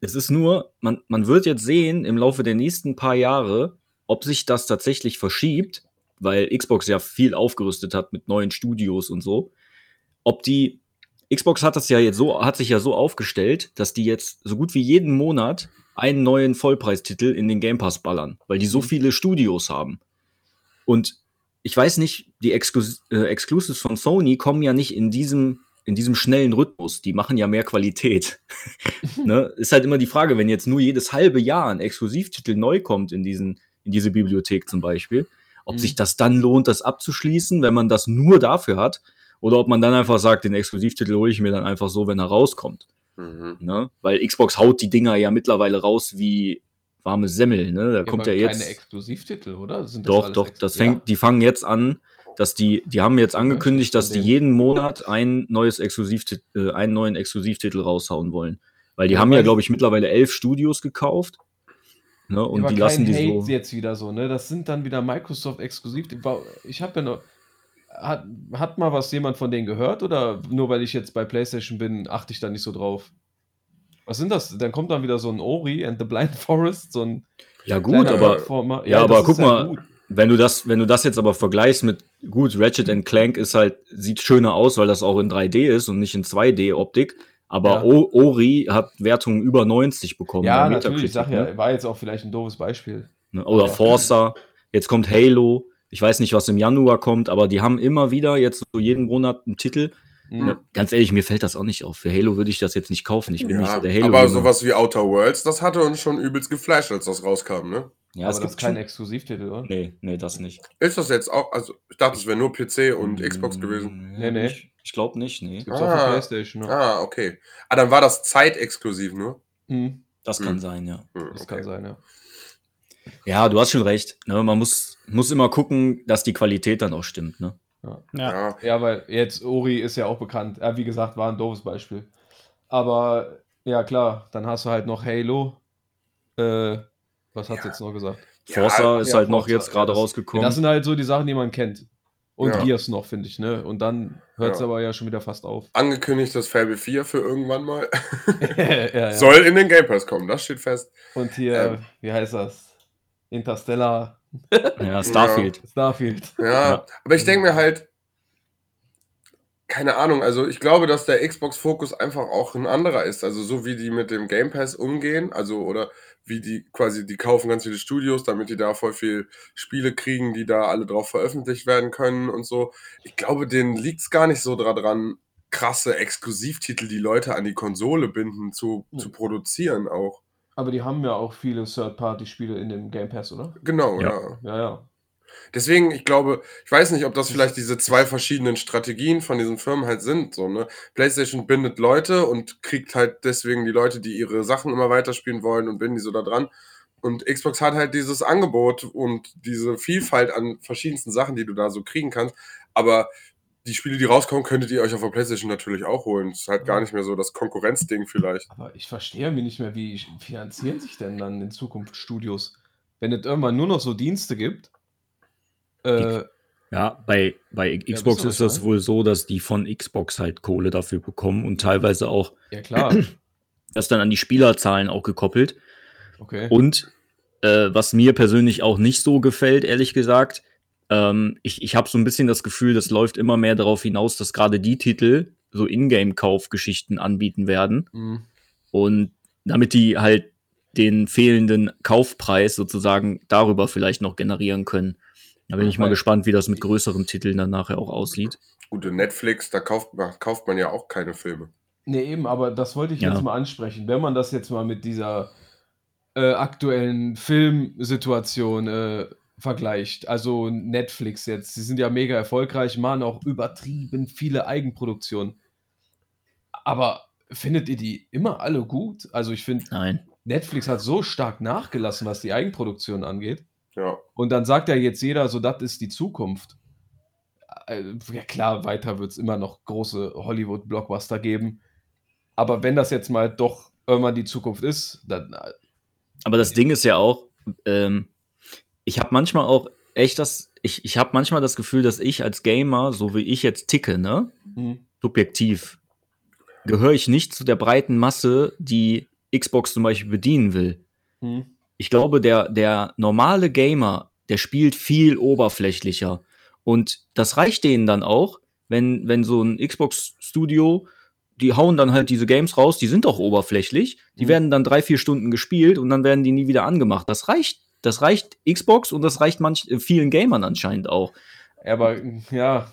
Es ist nur, man, man wird jetzt sehen im Laufe der nächsten paar Jahre, ob sich das tatsächlich verschiebt, weil Xbox ja viel aufgerüstet hat mit neuen Studios und so. Ob die Xbox hat das ja jetzt so, hat sich ja so aufgestellt, dass die jetzt so gut wie jeden Monat einen neuen Vollpreistitel in den Game Pass ballern, weil die so viele Studios haben. Und ich weiß nicht, die Exclus äh, Exclusives von Sony kommen ja nicht in diesem, in diesem schnellen Rhythmus. Die machen ja mehr Qualität. ne? Ist halt immer die Frage, wenn jetzt nur jedes halbe Jahr ein Exklusivtitel neu kommt in, diesen, in diese Bibliothek zum Beispiel, ob Mhm. sich das dann lohnt, das abzuschließen, wenn man das nur dafür hat, oder ob man dann einfach sagt, den Exklusivtitel hole ich mir dann einfach so, wenn er rauskommt. mhm. Ne? Weil Xbox haut die Dinger ja mittlerweile raus wie warme Semmel. Ne? Da Ja, kommt ja keine jetzt. Exklusivtitel, oder? Doch, doch, das Ja? fängt, die fangen jetzt an, dass die, die haben jetzt angekündigt, dass die den- jeden Monat ein neues Exklusivtitel, äh, einen neuen Exklusivtitel raushauen wollen. Weil die Ja, haben ja, glaube ich, mittlerweile elf Studios gekauft. Ne? Und die lassen die Hate so. jetzt wieder so, ne? Das sind dann wieder Microsoft exklusiv. Ich habe ja noch. Hat, hat mal was jemand von denen gehört oder nur weil ich jetzt bei PlayStation bin, achte ich da nicht so drauf? Was sind das? Dann kommt dann wieder so ein Ori and the Blind Forest, so ein Ja, gut, aber ja, das aber guck ja mal, gut. Wenn du das, wenn du das jetzt aber vergleichst mit, gut, Ratchet and Clank ist halt, sieht schöner aus, weil das auch in 3D ist und nicht in 2D-Optik. Aber Ja. Ori hat Wertungen über 90 bekommen. Ja, natürlich, ich sag ja, ne? war jetzt auch vielleicht ein doofes Beispiel. Ne? Oder Forza. Jetzt kommt Halo. Ich weiß nicht, was im Januar kommt, aber die haben immer wieder jetzt so jeden Monat einen Titel. Mhm. Ne, Ganz ehrlich, mir fällt das auch nicht auf. Für Halo würde ich das jetzt nicht kaufen. Ich bin nicht Ja, so der halo aber sowas wie Outer Worlds, das hatte uns schon übelst geflasht, als das rauskam, ne? Ja, aber es das gibt ist kein schon- Exklusivtitel, oder? Nee, nee, das nicht. Ist das jetzt auch, also ich dachte, es wäre nur PC und Xbox Mm, gewesen. Nee, nee. Ich, ich glaube nicht, nee. Gibt's auch Ah. für Playstation, ne? Ah, okay. Ah, dann war das zeitexklusiv nur. Mhm. Das Hm. kann sein, ja. Hm, Das okay. kann sein, ja. Ja, du hast schon recht. Ne? Man muss, muss immer gucken, dass die Qualität dann auch stimmt. Ne? Ja. Ja, Ja, weil jetzt Ori ist ja auch bekannt. Ja, wie gesagt, war ein doofes Beispiel. Aber ja, klar, dann hast du halt noch Halo. Äh, was hat's Ja. jetzt noch gesagt? Forza ist Ja, halt noch Forza, jetzt gerade ja, das- rausgekommen. Das sind halt so die Sachen, die man kennt. Und Ja. Gears noch, finde ich, ne? Und dann hört es Ja. aber ja schon wieder fast auf. angekündigtes Fable 4 für irgendwann mal. ja, ja. Soll in den Game Pass kommen, das steht fest. Und hier, Ähm. wie heißt das? Interstellar, ja, Starfield. Starfield. Ja, Ja. aber ich denke mir halt, keine Ahnung, also ich glaube, dass der Xbox-Fokus einfach auch ein anderer ist. Also so wie die mit dem Game Pass umgehen, also oder wie die quasi, die kaufen ganz viele Studios, damit die da voll viel Spiele kriegen, die da alle drauf veröffentlicht werden können und so. Ich glaube, denen liegt es gar nicht so dran, krasse Exklusivtitel, die Leute an die Konsole binden, zu, zu produzieren auch. Aber die haben ja auch viele Third-Party-Spiele in dem Game Pass, oder? Genau, Ja. ja. Ja, ja. Deswegen, ich glaube, ich weiß nicht, ob das vielleicht diese zwei verschiedenen Strategien von diesen Firmen halt sind. So, ne? PlayStation bindet Leute und kriegt halt deswegen die Leute, die ihre Sachen immer weiterspielen wollen und binden die so da dran. Und Xbox hat halt dieses Angebot und diese Vielfalt an verschiedensten Sachen, die du da so kriegen kannst. Aber die Spiele, die rauskommen, könntet ihr euch auf der PlayStation natürlich auch holen. Das ist halt gar nicht mehr so das Konkurrenzding vielleicht. Aber ich verstehe mir nicht mehr, wie finanzieren sich denn dann in Zukunft Studios? Wenn es irgendwann nur noch so Dienste gibt. Äh, Ja, bei, bei Ja, Xbox ist das wohl so, dass die von Xbox halt Kohle dafür bekommen und teilweise auch ja, klar. das dann an die Spielerzahlen auch gekoppelt. Okay. Und äh, was mir persönlich auch nicht so gefällt, ehrlich gesagt, ähm, ich, ich habe so ein bisschen das Gefühl, das läuft immer mehr darauf hinaus, dass gerade die Titel so Ingame-Kaufgeschichten anbieten werden. Mhm. Und damit die halt den fehlenden Kaufpreis sozusagen darüber vielleicht noch generieren können. Da bin ich mal gespannt, wie das mit größeren Titeln dann nachher auch aussieht. Gute Netflix, da kauft man, kauft man ja auch keine Filme. Nee, eben, aber das wollte ich Ja. jetzt mal ansprechen. Wenn man das jetzt mal mit dieser äh, aktuellen Filmsituation äh, vergleicht, also Netflix jetzt, sie sind ja mega erfolgreich, machen auch übertrieben viele Eigenproduktionen. Aber findet ihr die immer alle gut? Also ich finde, Nein. Netflix hat so stark nachgelassen, was die Eigenproduktion angeht. Ja. Und dann sagt ja jetzt jeder, so, das ist die Zukunft. Äh, Ja klar, weiter wird es immer noch große Hollywood-Blockbuster geben. Aber wenn das jetzt mal doch irgendwann die Zukunft ist, dann äh, Aber das Ding ist ja auch, ähm, ich habe manchmal auch echt das, ich, ich habe manchmal das Gefühl, dass ich als Gamer, so wie ich jetzt ticke, ne, hm, subjektiv, gehöre ich nicht zu der breiten Masse, die Xbox zum Beispiel bedienen will. hm, Ich glaube, der, der normale Gamer, der spielt viel oberflächlicher. Und das reicht denen dann auch, wenn, wenn so ein Xbox-Studio, die hauen dann halt diese Games raus, die sind auch oberflächlich, die Mhm. werden dann drei, vier Stunden gespielt und dann werden die nie wieder angemacht. Das reicht. Das reicht Xbox und das reicht manch, äh, vielen Gamern anscheinend auch. aber ja,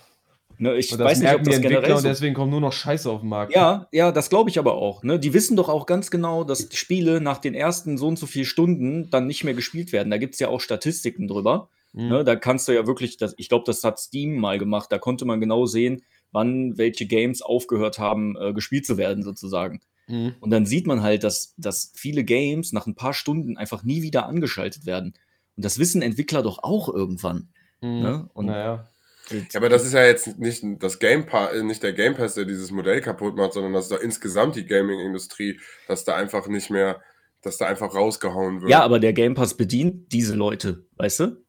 Ne, ich und das weiß nicht, ob das generell und so deswegen kommt nur noch Scheiße auf den Markt. ja, ja, das glaube ich aber auch. Ne? Die wissen doch auch ganz genau, dass Spiele nach den ersten so und so vielen Stunden dann nicht mehr gespielt werden. Da gibt es ja auch Statistiken drüber. Hm. Ne? Da kannst du ja wirklich, das, ich glaube, das hat Steam mal gemacht. Da konnte man genau sehen, wann welche Games aufgehört haben, äh, gespielt zu werden, sozusagen. Hm. Und dann sieht man halt, dass, dass viele Games nach ein paar Stunden einfach nie wieder angeschaltet werden. Und das wissen Entwickler doch auch irgendwann. Hm. Ne? Und naja. Ja, aber das ist ja jetzt nicht das Game Pass, äh, nicht der Game Pass, der dieses Modell kaputt macht, sondern das ist doch insgesamt die Gaming-Industrie, dass da einfach nicht mehr, dass da einfach rausgehauen wird. Ja, aber der Game Pass bedient diese Leute, weißt du?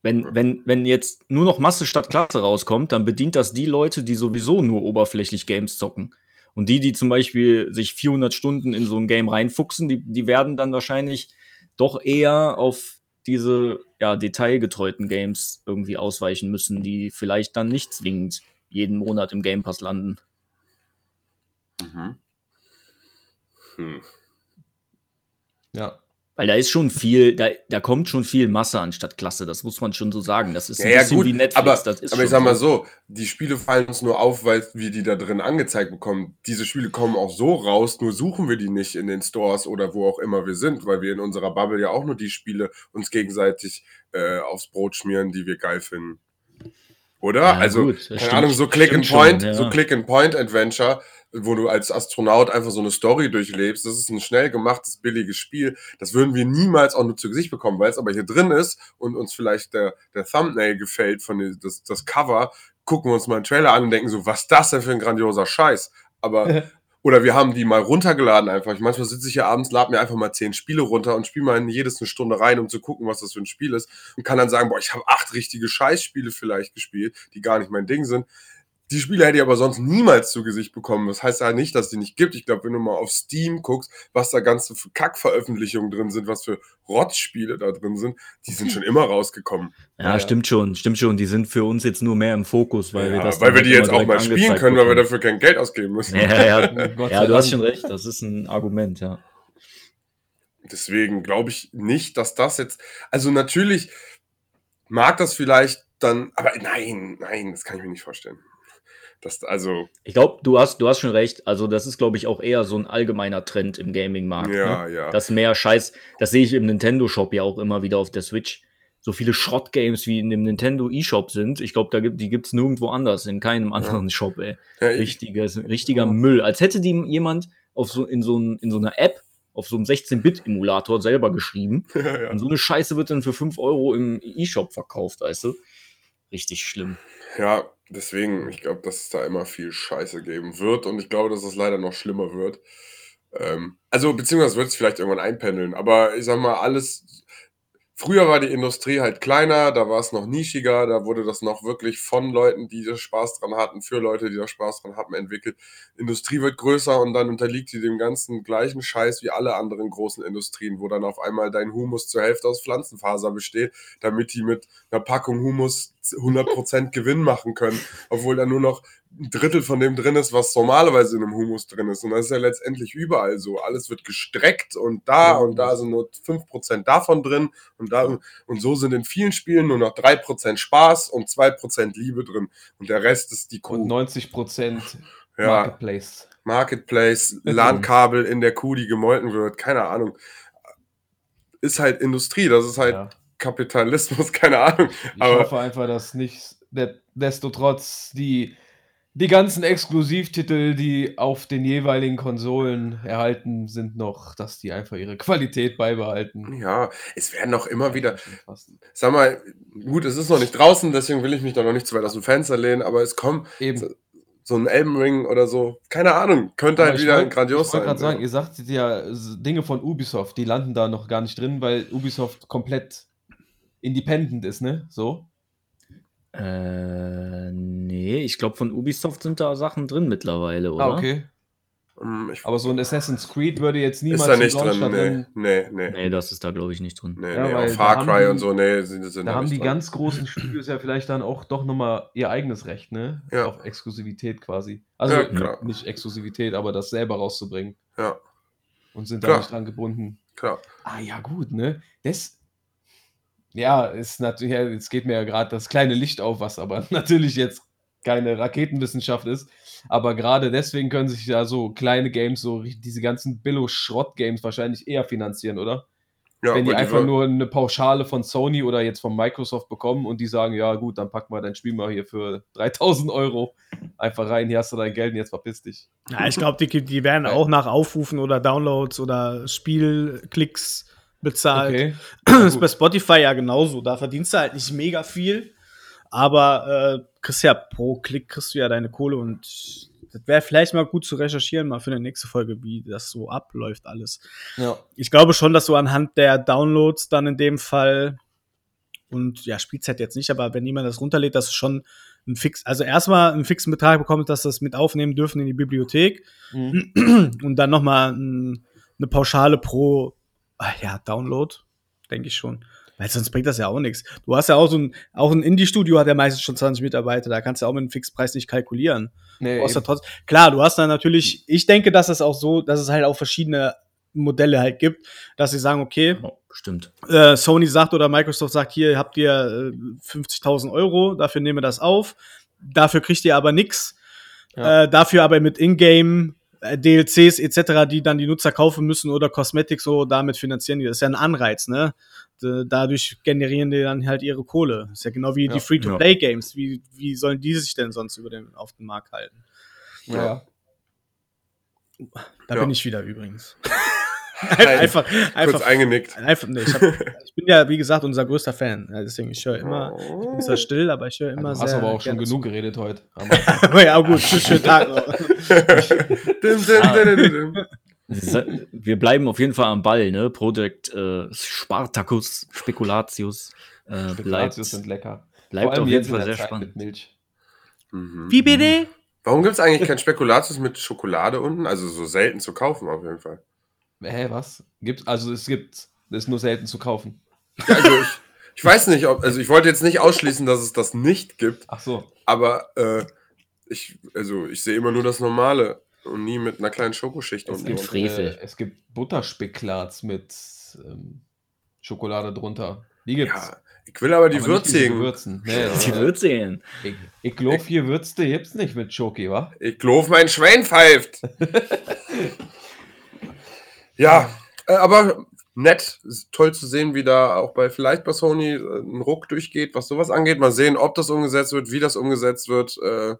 Wenn, wenn, wenn jetzt nur noch Masse statt Klasse rauskommt, dann bedient das die Leute, die sowieso nur oberflächlich Games zocken. Und die, die zum Beispiel sich 400 Stunden in so ein Game reinfuchsen, die, die werden dann wahrscheinlich doch eher auf diese ja, detailgetreuten Games irgendwie ausweichen müssen, die vielleicht dann nicht zwingend jeden Monat im Game Pass landen. Mhm. Hm. Ja. Weil da ist schon viel, da, da kommt schon viel Masse anstatt Klasse, das muss man schon so sagen. Das ist ein Ja, ja, bisschen gut, wie Netflix. aber, das ist aber ich sag mal so, die Spiele fallen uns nur auf, weil wir die da drin angezeigt bekommen. Diese Spiele kommen auch so raus, nur suchen wir die nicht in den Stores oder wo auch immer wir sind, weil wir in unserer Bubble ja auch nur die Spiele uns gegenseitig äh, aufs Brot schmieren, die wir geil finden. Oder? Ja, also, gut, keine stimmt- Ahnung, so Click and Point, schon, ja. so Click and Point Adventure, wo du als Astronaut einfach so eine Story durchlebst. Das ist ein schnell gemachtes, billiges Spiel. Das würden wir niemals auch nur zu Gesicht bekommen, weil es aber hier drin ist und uns vielleicht der, der Thumbnail gefällt von den, das, das Cover, gucken wir uns mal einen Trailer an und denken so, was ist das denn für ein grandioser Scheiß? Aber oder wir haben die mal runtergeladen einfach. Ich, manchmal sitze ich hier abends, lade mir einfach mal zehn Spiele runter und spiele mal in jedes eine Stunde rein, um zu gucken, was das für ein Spiel ist. Und kann dann sagen, boah, ich habe acht richtige Scheißspiele vielleicht gespielt, die gar nicht mein Ding sind. Die Spiele hätte ich aber sonst niemals zu Gesicht bekommen. Das heißt ja nicht, dass es die nicht gibt. Ich glaube, wenn du mal auf Steam guckst, was da ganze für Kackveröffentlichungen drin sind, was für Rotzspiele da drin sind, die sind schon immer rausgekommen. Ja, Ja. stimmt schon, stimmt schon. Die sind für uns jetzt nur mehr im Fokus, weil wir Ja, das weil wir halt die immer jetzt auch mal spielen können, weil wir dafür kein Geld ausgeben müssen. Ja, ja, ja du hast schon recht. Das ist ein Argument, ja. Deswegen glaube ich nicht, dass das jetzt. Also natürlich mag das vielleicht dann, aber nein, nein, das kann ich mir nicht vorstellen. Das, also, Ich glaube, du hast, du hast schon recht. Also, das ist, glaube ich, auch eher so ein allgemeiner Trend im Gaming-Markt. ja, ne? ja. Dass mehr Scheiß, das sehe ich im Nintendo-Shop ja auch immer wieder auf der Switch. So viele Schrott-Games wie in dem Nintendo eShop sind. Ich glaube, da gibt, die gibt es nirgendwo anders, in keinem anderen Shop, ey. ja ich, Richtiges, richtiger Müll. Als hätte die jemand auf so, in, so ein, in so einer App auf so einem 16-Bit-Emulator selber geschrieben. ja, ja. Und so eine Scheiße wird dann für 5 Euro im eShop verkauft, weißt du? Richtig schlimm. ja, deswegen, ich glaube, dass es da immer viel Scheiße geben wird und ich glaube, dass es leider noch schlimmer wird. Ähm, also, beziehungsweise wird es vielleicht irgendwann einpendeln, aber ich sag mal, alles. Früher war die Industrie halt kleiner, da war es noch nischiger, da wurde das noch wirklich von Leuten, die da Spaß dran hatten, für Leute, die da Spaß dran hatten, entwickelt. Industrie wird größer und dann unterliegt sie dem ganzen gleichen Scheiß wie alle anderen großen Industrien, wo dann auf einmal dein Humus zur Hälfte aus Pflanzenfaser besteht, damit die mit einer Packung Humus 100% Gewinn machen können, obwohl da nur noch ein Drittel von dem drin ist, was normalerweise in einem Humus drin ist. Und das ist ja letztendlich überall so. Alles wird gestreckt und da und da sind nur 5% davon drin und da und so sind in vielen Spielen nur noch 3% Spaß und 2% Liebe drin. Und der Rest ist die Und Kuh. 90 Prozent Ja, Marketplace. Marketplace, LAN-Kabel in der Kuh, die gemolken wird, keine Ahnung. Ist halt Industrie, das ist halt Ja. Kapitalismus, keine Ahnung. Ich Aber hoffe einfach, dass nicht, de- desto trotz die, die ganzen Exklusivtitel, die auf den jeweiligen Konsolen erhalten sind, noch, dass die einfach ihre Qualität beibehalten. ja, es werden doch immer wieder, sag mal, gut, es ist noch nicht draußen, deswegen will ich mich da noch nicht zu weit aus dem Fenster lehnen, aber es kommen Eben. so ein Elden Ring oder so, keine Ahnung, könnte Aber halt ich wieder wollt- grandios Ich wollte sein. gerade sagen, ihr sagtet ja Dinge von Ubisoft, die landen da noch gar nicht drin, weil Ubisoft komplett independent ist, ne? So. Äh, nee, ich glaube, von Ubisoft sind da Sachen drin mittlerweile, oder? Ah, okay. Ich, Aber so ein Assassin's Creed würde jetzt ist niemals da im nicht drin, da nee, nee, nee. Nee, das ist da, glaube ich, nicht drin. Nee, Ja, nee, auch da Far haben Cry die- und so, nee, sind, sind Da haben nicht die dran. ganz großen Studios ja vielleicht dann auch doch nochmal ihr eigenes Recht, ne? Ja. Auf Exklusivität quasi. Also Ja, klar. nicht Exklusivität, aber das selber rauszubringen. Ja, Und sind Klar. da nicht dran gebunden. klar. Ah ja, gut, ne? Das. Ja, ist natürlich, ja, jetzt geht mir ja gerade das kleine Licht auf, was aber natürlich jetzt keine Raketenwissenschaft ist. Aber gerade deswegen können sich ja so kleine Games, so diese ganzen Billo-Schrott-Games wahrscheinlich eher finanzieren, oder? Ja, Wenn die einfach nur eine Pauschale von Sony oder jetzt von Microsoft bekommen und die sagen, ja gut, dann packen wir dein Spiel mal hier für 3000 Euro einfach rein, hier hast du dein Geld und jetzt verpiss dich. Ja, ich glaube, die, die werden auch nach Aufrufen oder Downloads oder Spielklicks bezahlt. Okay. Das ist bei Spotify ja genauso. Da verdienst du halt nicht mega viel, aber äh, kriegst ja pro Klick kriegst du ja deine Kohle und das wäre vielleicht mal gut zu recherchieren, mal für eine nächste Folge, wie das so abläuft alles. Ja. Ich glaube schon, dass du anhand der Downloads dann in dem Fall und ja, Spielzeit jetzt nicht, aber wenn jemand das runterlädt, dass du schon ein fix, also erstmal einen fixen Betrag bekommst, dass das mit aufnehmen dürfen in die Bibliothek Mhm. und dann nochmal ein, eine Pauschale pro ja, Download, denke ich schon. Weil sonst bringt das ja auch nichts. Du hast ja auch so ein, auch ein Indie-Studio hat ja meistens schon 20 Mitarbeiter, da kannst du auch mit einem Fixpreis nicht kalkulieren. Nee, Du ja trotz, klar, du hast dann natürlich, ich denke, dass es auch so, dass es halt auch verschiedene Modelle halt gibt, dass sie sagen, okay, Oh, stimmt. äh, Sony sagt oder Microsoft sagt, hier habt ihr äh, 50.000 Euro, dafür nehmen wir das auf, dafür kriegt ihr aber nix, Ja. äh, dafür aber mit Ingame DLCs etc., die dann die Nutzer kaufen müssen oder Cosmetics so, damit finanzieren die. Das ist ja ein Anreiz, ne? Dadurch generieren die dann halt ihre Kohle. Das ist ja genau wie Ja. die Free-to-Play-Games. Wie, wie sollen die sich denn sonst über den, auf den Markt halten? Ja. Da Ja. bin ich wieder übrigens. Halt, einfach, kurz einfach, eingenickt. einfach, nee, ich, hab, ich bin ja, wie gesagt, unser größter Fan. Ja, deswegen, ich höre immer, ich bin zwar still, aber ich höre Ja, immer du sehr. hast aber auch schon genug geredet heute. zu. ja, gut, tschüss, schönen Tag noch. Dim, dim, dim, dim, dim. Wir bleiben auf jeden Fall am Ball, ne? Project äh, Spartacus, Spekulatius äh, bleibt, Spekulatius sind lecker. bleibt auf jeden Fall sehr Zeit spannend. Mit Milch. Mhm. Wie bitte? Warum gibt es eigentlich kein Spekulatius mit Schokolade unten? Also so selten zu kaufen auf jeden Fall. Hä, was? Gibt's, also es gibt, das ist nur selten zu kaufen. Ja, also ich, ich weiß nicht, ob, also ich wollte jetzt nicht ausschließen, dass es das nicht gibt, Ach so. aber äh, ich, also ich sehe immer nur das Normale und nie mit einer kleinen Schokoschicht Es gibt. Frevel. äh, es gibt Butterspekulats mit ähm, Schokolade drunter. Die gibt's. Ja, ich will aber die Aber würzigen. Gewürzen. Nee, Die wird sehen. Ich, ich glaube, hier Würzte gibt's nicht mit Schoki, wa? Ich glaub, mein Schwein pfeift. ja, äh, aber nett, ist toll zu sehen, wie da auch bei vielleicht bei Sony äh, ein Ruck durchgeht, was sowas angeht. Mal sehen, ob das umgesetzt wird, wie das umgesetzt wird. Äh,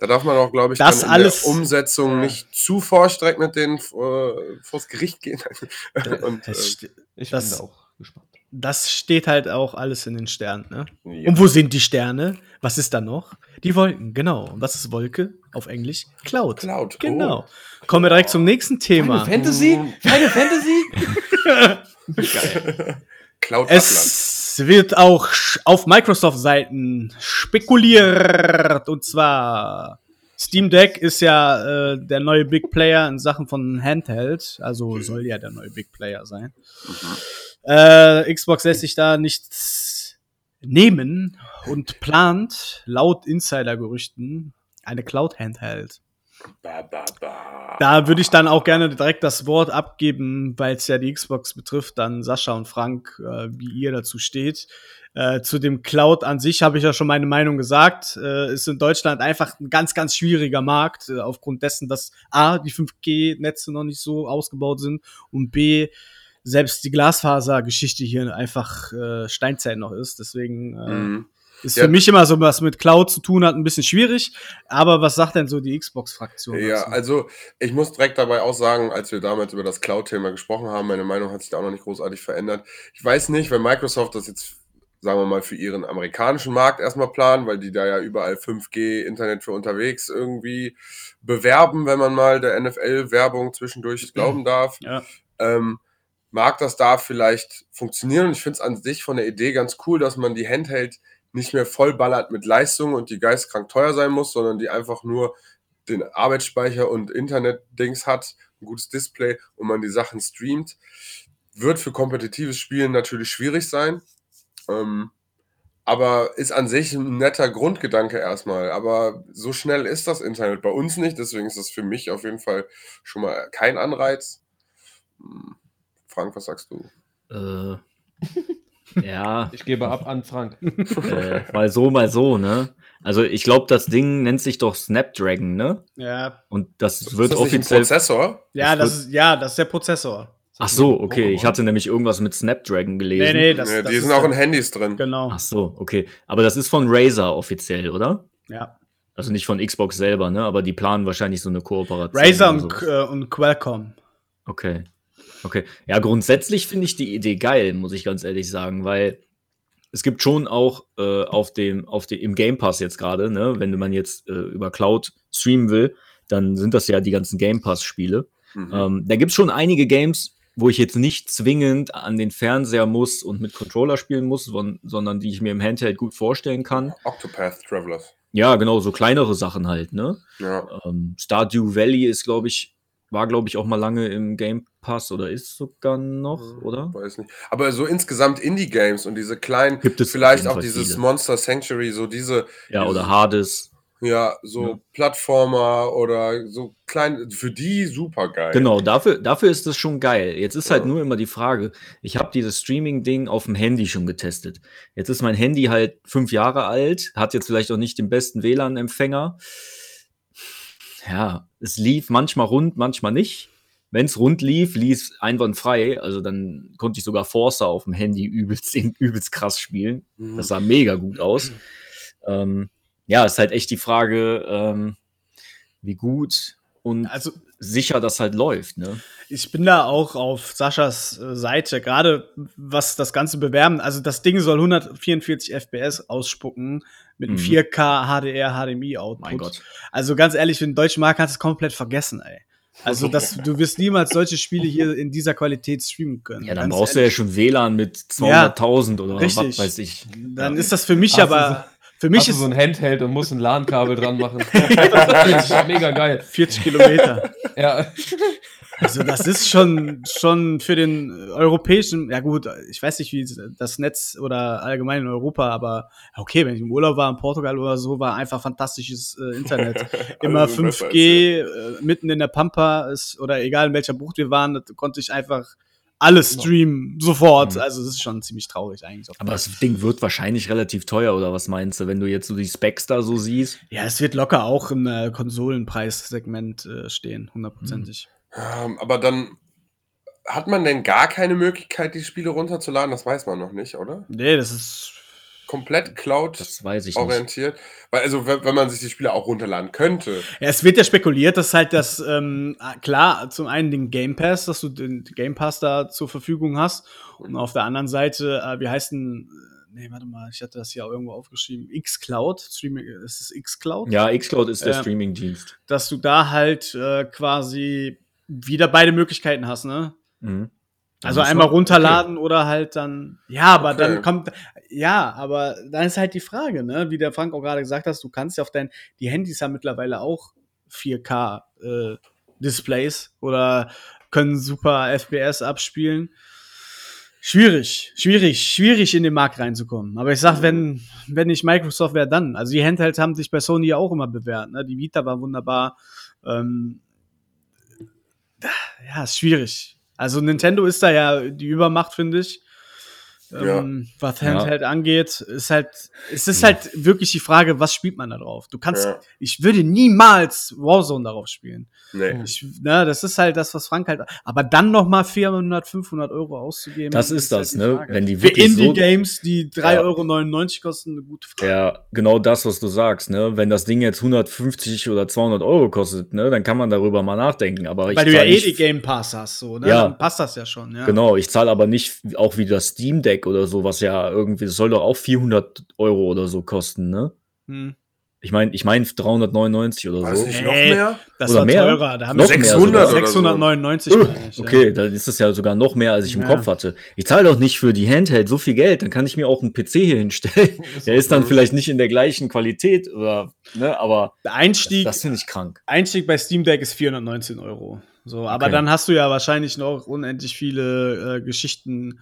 da darf man auch, glaube ich, Das dann alles- in der Umsetzung Ja. nicht zu vorstreckend mit denen äh, vors Gericht gehen. Und, äh, Das, Ich Das- bin da auch gespannt. Das steht halt auch alles in den Sternen, ne? ja. Und wo sind die Sterne? Was ist da noch? Die Wolken, genau. Und was ist Wolke auf Englisch? Cloud. Cloud, oh. Genau. Kommen wir direkt zum nächsten Thema. Final Fantasy? Final Fantasy? Cloud Atlas. Es wird auch auf Microsoft-Seiten spekuliert. Und zwar Steam Deck ist ja äh, der neue Big Player in Sachen von Handheld. Also soll ja der neue Big Player sein. Äh, Xbox lässt sich da nichts nehmen und plant laut Insider-Gerüchten eine Cloud-Handheld. Ba, ba, ba. Da würde ich dann auch gerne direkt das Wort abgeben, weil es ja die Xbox betrifft, dann Sascha und Frank, äh, wie ihr dazu steht. Äh, zu dem Cloud an sich habe ich ja schon meine Meinung gesagt. Äh, ist in Deutschland einfach ein ganz, ganz schwieriger Markt, äh, aufgrund dessen, dass A, die 5G-Netze noch nicht so ausgebaut sind und B, selbst die Glasfaser-Geschichte hier einfach äh, Steinzeit noch ist. Deswegen äh, Mhm. ist Ja. für mich immer so, was mit Cloud zu tun hat, ein bisschen schwierig. Aber was sagt denn so die Xbox-Fraktion? Ja, dazu? also ich muss direkt dabei auch sagen, als wir damals über das Cloud-Thema gesprochen haben, meine Meinung hat sich da auch noch nicht großartig verändert. Ich weiß nicht, wenn Microsoft das jetzt, sagen wir mal, für ihren amerikanischen Markt erstmal planen, weil die da ja überall 5G Internet für unterwegs irgendwie bewerben, wenn man mal der NFL-Werbung zwischendurch glauben darf. Ja. Ähm, mag das da vielleicht funktionieren ich finde es an sich von der Idee ganz cool, dass man die Handheld nicht mehr vollballert mit Leistung und die geistkrank teuer sein muss, sondern die einfach nur den Arbeitsspeicher und Internet-Dings hat, ein gutes Display und man die Sachen streamt. Wird für kompetitives Spielen natürlich schwierig sein. Ähm, aber ist an sich ein netter Grundgedanke erstmal. Aber so schnell ist das Internet bei uns nicht. Deswegen ist das für mich auf jeden Fall schon mal kein Anreiz. Frank, was sagst du? Äh, ja, Ich gebe ab an Frank. äh, mal so, mal so, ne? Also ich glaube, das Ding nennt sich doch Snapdragon, ne? Ja, Und das ist wird das nicht ein offiziell. Prozessor? ja, Das das ist, ja, das ist der Prozessor. Ach so, okay. Ich hatte nämlich irgendwas mit Snapdragon gelesen. Nee, nee, das, Nee, das die sind auch in Handys drin. Genau. Ach so, okay. Aber das ist von Razer offiziell, oder? Ja. Also nicht von Xbox selber, ne? Aber die planen wahrscheinlich so eine Kooperation. Razer und, äh, und Qualcomm. Okay. Okay. Ja, grundsätzlich finde ich die Idee geil, muss ich ganz ehrlich sagen, weil es gibt schon auch äh, auf dem, auf dem, im Game Pass jetzt gerade, ne, wenn man jetzt äh, über Cloud streamen will, dann sind das ja die ganzen Game Pass-Spiele. Mhm. Ähm, da gibt es schon einige Games, wo ich jetzt nicht zwingend an den Fernseher muss und mit Controller spielen muss, son sondern die ich mir im Handheld gut vorstellen kann. Octopath Travelers. Ja, genau, so kleinere Sachen halt, ne? Ja. Ähm, Stardew Valley ist, glaube ich, war, glaube ich, auch mal lange im Game Pass oder ist sogar noch, oder? Weiß nicht. Aber so insgesamt Indie-Games und diese kleinen, Gibt es vielleicht auch dieses viele. Monster Sanctuary, so diese Ja, oder Hades. Ja, so Ja. Plattformer oder so klein, für die super geil. Genau, dafür, dafür ist das schon geil. Jetzt ist halt Ja. nur immer die Frage, ich habe dieses Streaming-Ding auf dem Handy schon getestet. Jetzt ist mein Handy halt fünf Jahre alt, hat jetzt vielleicht auch nicht den besten WLAN-Empfänger. Ja, es lief manchmal rund, manchmal nicht. Wenn es rund lief, lief es einwandfrei. Also dann konnte ich sogar Forza auf dem Handy übelst, übelst krass spielen. Mhm. Das sah mega gut aus. Ähm, ja, ist halt echt die Frage, ähm, wie gut und Also sicher das halt läuft, ne? ich bin da auch auf Saschas äh, Seite, gerade was das Ganze bewerben. Also das Ding soll 144 FPS ausspucken mit einem Mhm. 4K HDR HDMI Output. Mein Gott. Also ganz ehrlich, für den deutschen Markt du es komplett vergessen, ey. Also das, du wirst niemals solche Spiele hier in dieser Qualität streamen können. Ja, dann Ganz brauchst du ja ehrlich. schon WLAN mit 200.000 oder richtig. was weiß ich. Dann Ja. ist das für mich du aber, für mich Hast du ist so ein Handheld und musst ein LAN-Kabel dran machen. das ist mega geil. 40 Kilometer. Ja. Also das ist schon, schon für den europäischen, ja gut, ich weiß nicht, wie das Netz oder allgemein in Europa, aber okay, wenn ich im Urlaub war in Portugal oder so, war einfach fantastisches äh, Internet. Immer Alles besser als 5G, äh, mitten in der Pampa ist, oder egal in welcher Bucht wir waren, da konnte ich einfach alles streamen, sofort. Mhm. Also das ist schon ziemlich traurig eigentlich. Aber das Ding wird wahrscheinlich relativ teuer, oder was meinst du, wenn du jetzt so die Specs da so siehst? ja, es wird locker auch im äh, Konsolenpreissegment äh, stehen, hundertprozentig. Ähm, aber dann hat man denn gar keine Möglichkeit, die Spiele runterzuladen? Das weiß man noch nicht, oder? Nee, das ist Komplett Cloud Das weiß ich nicht. orientiert. Weil, also, wenn, wenn man sich die Spiele auch runterladen könnte. Ja, es wird ja spekuliert, dass halt das, ähm, klar, zum einen den Game Pass, dass du den Game Pass da zur Verfügung hast. Und auf der anderen Seite, äh, wie heißt denn, äh, nee, warte mal, ich hatte das ja irgendwo aufgeschrieben, X-Cloud, Streaming, ist es X-Cloud? Ja, xCloud ist der Ähm, Streaming-Dienst. Dass du da halt äh, quasi wieder beide Möglichkeiten hast, ne? Mhm. Also einmal runterladen oder halt dann, ja, aber Okay. dann kommt, ja, aber dann ist halt die Frage, ne, wie der Frank auch gerade gesagt hast, du kannst ja auf dein, die Handys haben mittlerweile auch 4K äh, Displays oder können super FPS abspielen. Schwierig, schwierig, schwierig in den Markt reinzukommen. Aber ich sag, wenn, wenn nicht Microsoft, wer dann? Also die Handhelds haben sich bei Sony ja auch immer bewährt, ne? Die Vita war wunderbar. Ähm, ja, ist schwierig. Also Nintendo ist da ja die Übermacht, finde ich. Ähm, Was Ja. Handheld angeht, ist halt, es ist halt wirklich die Frage, was spielt man da drauf? Du kannst, Ja. ich würde niemals Warzone darauf spielen. Nee. Ich, ne, das ist halt das, was Frank halt, aber dann noch mal 400, 500 Euro auszugeben. Das ist das, die ne? Frage. Wenn die Für wirklich so- Indie-Games, die 3,99 Ja. Euro kosten, eine gute Frage. Ja, genau das, was du sagst, ne? Wenn das Ding jetzt 150 oder 200 Euro kostet, ne, dann kann man darüber mal nachdenken. Aber Weil du ja eh die Game Pass hast, so, ne? Ja. Dann passt das ja schon, ja. Genau, ich zahle aber nicht auch wie das Steam Deck oder so, was ja irgendwie, das soll doch auch 400 Euro oder so kosten, ne? Hm. Ich meine, ich meine 399 oder War das so. nicht noch mehr? Das Oder war mehr? teurer. Da haben Noch wir mehr 600 sogar. oder so. 699 Uh, meine ich, ja. Okay, dann ist es ja sogar noch mehr, als ich im Ja. Kopf hatte. Ich zahle doch nicht für die Handheld so viel Geld, dann kann ich mir auch einen PC hier hinstellen. Der ist dann vielleicht nicht in der gleichen Qualität oder, ne, aber Der das, Einstieg, das finde ich krank. Einstieg bei Steam Deck ist 419 Euro. So, aber Okay. dann hast du ja wahrscheinlich noch unendlich viele äh, Geschichten.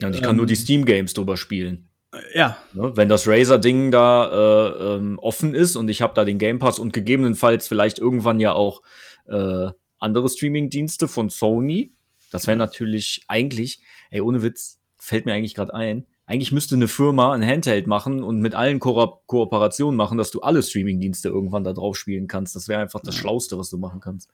Ja, und ich kann Ähm. nur die Steam Games drüber spielen. Ja, Ne? Wenn das Razer-Ding da äh, ähm, offen ist und ich habe da den Game Pass und gegebenenfalls vielleicht irgendwann ja auch äh, andere Streaming-Dienste von Sony, das wäre natürlich eigentlich, ey, ohne Witz, fällt mir eigentlich gerade ein, eigentlich müsste eine Firma ein Handheld machen und mit allen Ko Kooperationen machen, dass du alle Streaming-Dienste irgendwann da drauf spielen kannst. Das wäre einfach das Schlauste, was du machen kannst.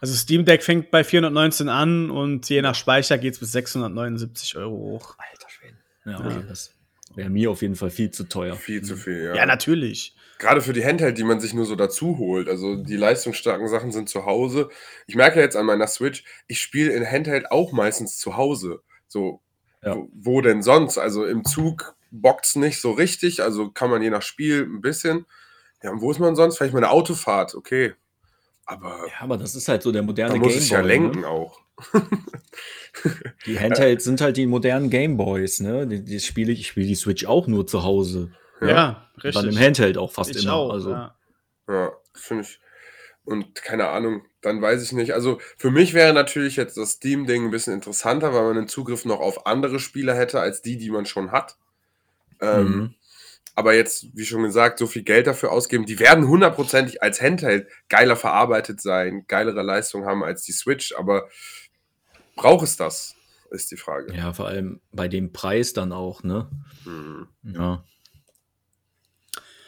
also Steam Deck fängt bei 419 an und je nach Speicher geht's bis 679 Euro hoch. Alter Schwede. Ja, okay, das wäre mir auf jeden Fall viel zu teuer. Viel zu viel, ja. Ja, natürlich. Gerade für die Handheld, die man sich nur so dazu holt. Also die leistungsstarken Sachen sind zu Hause. Ich merke jetzt an meiner Switch, ich spiele in Handheld auch meistens zu Hause. So, Ja. wo, wo denn sonst? Also im Zug bockt's nicht so richtig. Also kann man je nach Spiel ein bisschen. Ja, und wo ist man sonst? Vielleicht mal eine Autofahrt, okay. Aber Ja, aber das ist halt so der moderne da muss ich ja Gameboy, ne? lenken auch. Die Handhelds sind halt die modernen Gameboys, ne? Die, die spiele ich, ich spiele die Switch auch nur zu Hause. Ja, Ja. richtig. Dann im Handheld auch fast ich immer. auch. also, ja. Ja, finde ich. Und keine Ahnung, dann weiß ich nicht. Also für mich wäre natürlich jetzt das Steam-Ding ein bisschen interessanter, weil man einen Zugriff noch auf andere Spiele hätte, als die, die man schon hat. Ähm, Mhm. aber jetzt, wie schon gesagt, so viel Geld dafür ausgeben. Die werden hundertprozentig als Handheld geiler verarbeitet sein, geilere Leistung haben als die Switch, aber braucht es das, ist die Frage. Ja, vor allem bei dem Preis dann auch, ne? Hm. Ja.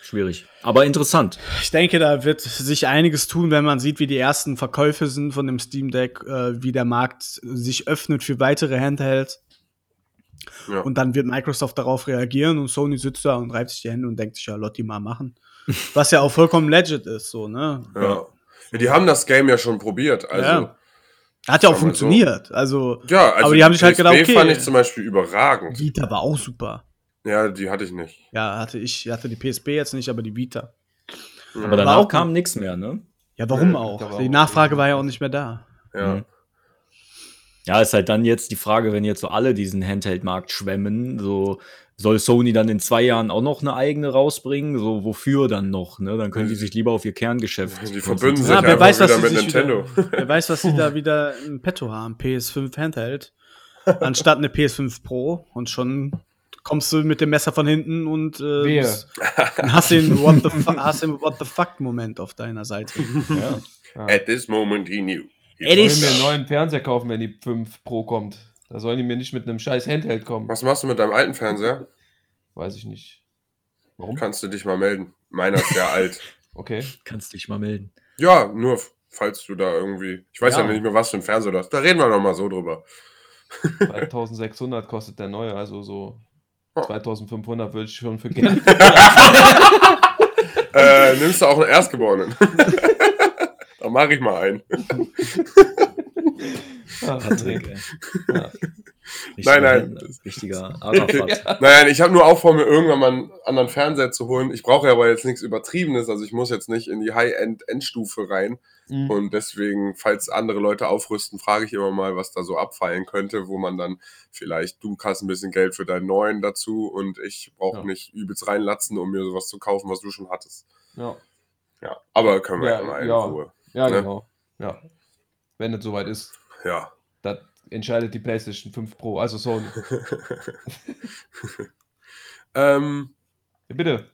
Schwierig. Aber interessant. Ich denke, da wird sich einiges tun, wenn man sieht, wie die ersten Verkäufe sind von dem Steam Deck, äh, wie der Markt sich öffnet für weitere Handhelds. Ja. Und dann wird Microsoft darauf reagieren und Sony sitzt da und reibt sich die Hände und denkt sich, ja, Lotti mal machen. Was ja auch vollkommen legit ist, so, ne? Ja. ja, die haben das Game ja schon probiert. Also, ja, Ja. Hat ja auch wir so. funktioniert. Also, also Aber die haben sich halt gedacht, PSP okay. fand ich zum Beispiel überragend. Vita war auch super. Ja, die hatte ich nicht. Ja, hatte ich, hatte die PSP jetzt nicht, aber die Vita. Aber War danach auch kam nichts mehr, ne? Ja, warum Ja, auch? war Die auch- Nachfrage war ja auch nicht mehr da. Ja. Mhm. Ja, ist halt dann jetzt die Frage, wenn jetzt so alle diesen Handheld-Markt schwemmen, so soll Sony dann in zwei Jahren auch noch eine eigene rausbringen? So, wofür dann noch? Ne? Dann können die sich lieber auf ihr Kerngeschäft. Die verbünden sich Ja, wer einfach weiß, was mit Nintendo. wieder, wer weiß, was sie da wieder im Petto haben. PS5 Handheld. Anstatt eine PS5 Pro und schon kommst du mit dem Messer von hinten und äh, bist- dann hast du den What the, hast den What the fuck Moment auf deiner Seite. Ja. At this moment he knew. It Ich will mir einen neuen Fernseher kaufen, wenn die 5 Pro kommt. Da sollen die mir nicht mit einem scheiß Handheld kommen. Was machst du mit deinem alten Fernseher? Weiß ich nicht. Warum? Kannst du dich mal melden. Meiner ist sehr alt. Okay. Kannst dich mal melden. Ja, nur falls du da irgendwie. Ich weiß ja, Ja. nicht mehr, was für ein Fernseher du hast. Da reden wir noch mal so drüber. 3600 kostet der neue, also so. 2500 würde ich schon für Geld. Äh, nimmst du auch einen Erstgeborenen? da mache ich mal einen. Ah, Patrick, ey. Ja. Richtiger Nein, nein. Richtiger Arafat. Nein, ich habe nur auch vor, mir irgendwann mal einen anderen Fernseher zu holen. Ich brauche ja aber jetzt nichts Übertriebenes. Also ich muss jetzt nicht in die High-End-Endstufe rein. Mhm. Und deswegen, falls andere Leute aufrüsten, frage ich immer mal, was da so abfallen könnte, wo man dann vielleicht, du hast ein bisschen Geld für deinen neuen dazu und ich brauche Ja. nicht übelst reinlatzen, um mir sowas zu kaufen, was du schon hattest. Ja, Ja, aber können wir Ja, ja, mal in ja. Ruhe. ja Ne? genau. Ja. Wenn es soweit ist, Ja. das entscheidet die PlayStation 5 Pro, also Sony. ähm, Bitte.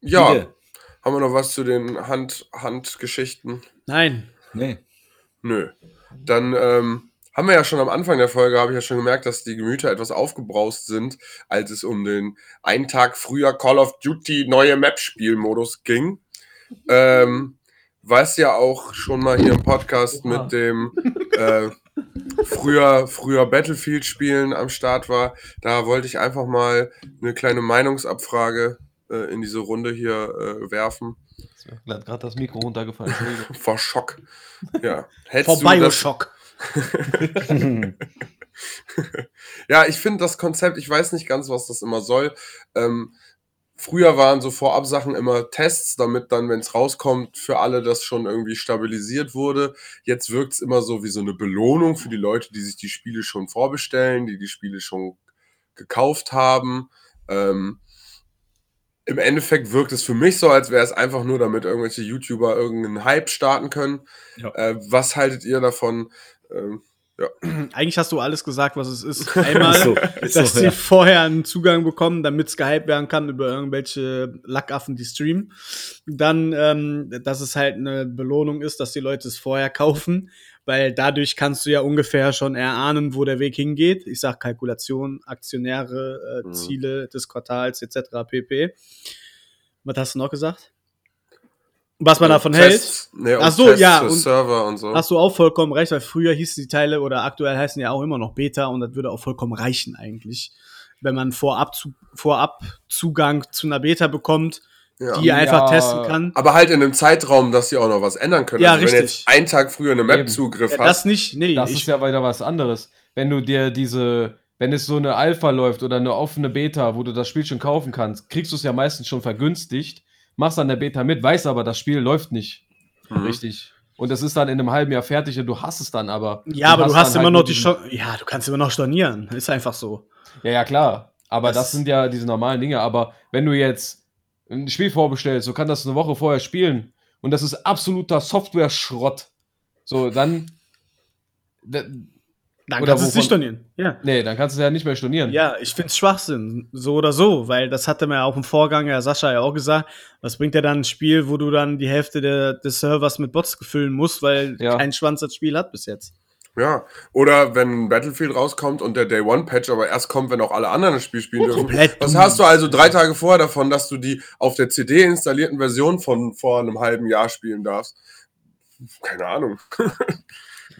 ja, Bitte. haben wir noch was zu den Hand Handgeschichten? Nein. Nee. Nö. Dann ähm, haben wir ja schon am Anfang der Folge, habe ich ja schon gemerkt, dass die Gemüter etwas aufgebraust sind, als es um den einen Tag früher Call of Duty neue Map-Spielmodus ging. Ähm, was ja auch schon mal hier im Podcast Oha. mit dem äh, früher, früher Battlefield-Spielen am Start war. Da wollte ich einfach mal eine kleine Meinungsabfrage äh, in diese Runde hier äh, werfen. Mir hat gerade das Mikro runtergefallen. Vor Schock. Ja. Hättest Vor du das, Bioshock. Ja, ich finde das Konzept, ich weiß nicht ganz, was das immer soll. Ähm, früher waren so Vorabsachen immer Tests, damit dann, wenn es rauskommt, für alle das schon irgendwie stabilisiert wurde. Jetzt wirkt es immer so wie so eine Belohnung für die Leute, die sich die Spiele schon vorbestellen, die die Spiele schon gekauft haben. Ähm, Im Endeffekt wirkt es für mich so, als wäre es einfach nur, damit irgendwelche YouTuber irgendeinen Hype starten können. Ja. Äh, was haltet ihr davon? Ähm, Eigentlich hast du alles gesagt, was es ist. Einmal, Ist so, ist dass so, sie ja. vorher einen Zugang bekommen, damit es gehypt werden kann über irgendwelche Lackaffen, die streamen. Dann, ähm, dass es halt eine Belohnung ist, dass die Leute es vorher kaufen, weil dadurch kannst du ja ungefähr schon erahnen, wo der Weg hingeht. Ich sag Kalkulation, Aktionäre, äh, Mhm. Ziele des Quartals etc. pp. Was hast du noch gesagt? Was man davon hält? Tests, nee, und Ach so, Tests ja, für und- Server und so. Hast du auch vollkommen recht, weil früher hießen die Teile oder aktuell heißen ja auch immer noch Beta und das würde auch vollkommen reichen eigentlich. Wenn man vorab, zu, vorab Zugang zu einer Beta bekommt, ja. die einfach Ja. testen kann. Aber halt in einem Zeitraum, dass sie auch noch was ändern können. Ja, also wenn richtig. jetzt einen Tag früher eine Eben. Map-Zugriff Ja, hast. das nicht, nee, Das ich, ist ja weiter was anderes. Wenn du dir diese, wenn es so eine Alpha läuft oder eine offene Beta, wo du das Spiel schon kaufen kannst, kriegst du es ja meistens schon vergünstigt, machst an der Beta mit, weißt aber, das Spiel läuft nicht Mhm. richtig. Und es ist dann in einem halben Jahr fertig und du hast es dann aber. ja, aber du hast immer halt noch die Chance, ja, du kannst immer noch stornieren, ist einfach so. Ja, ja, klar. Aber das, Das- sind ja diese normalen Dinge. Aber wenn du jetzt ein Spiel vorbestellst, so kann das eine Woche vorher spielen und das ist absoluter Software-Schrott. So, dann. Da- Dann Oder kannst du es nicht stornieren. Ja. Nee, dann kannst du ja nicht mehr stornieren. Ja, ich find's Schwachsinn, so oder so, weil das hatte mir auch im Vorgänger Sascha ja auch gesagt. Was bringt dir dann ein Spiel, wo du dann die Hälfte der, des Servers mit Bots gefüllen musst, weil Ja. kein Schwanz das Spiel hat bis jetzt? Ja, oder wenn Battlefield rauskommt und der Day One Patch aber erst kommt, wenn auch alle anderen das Spiel spielen dürfen. Komplett Was hast du also drei Tage vorher davon, dass du die auf der CD installierten Version von vor einem halben Jahr spielen darfst? Keine Ahnung.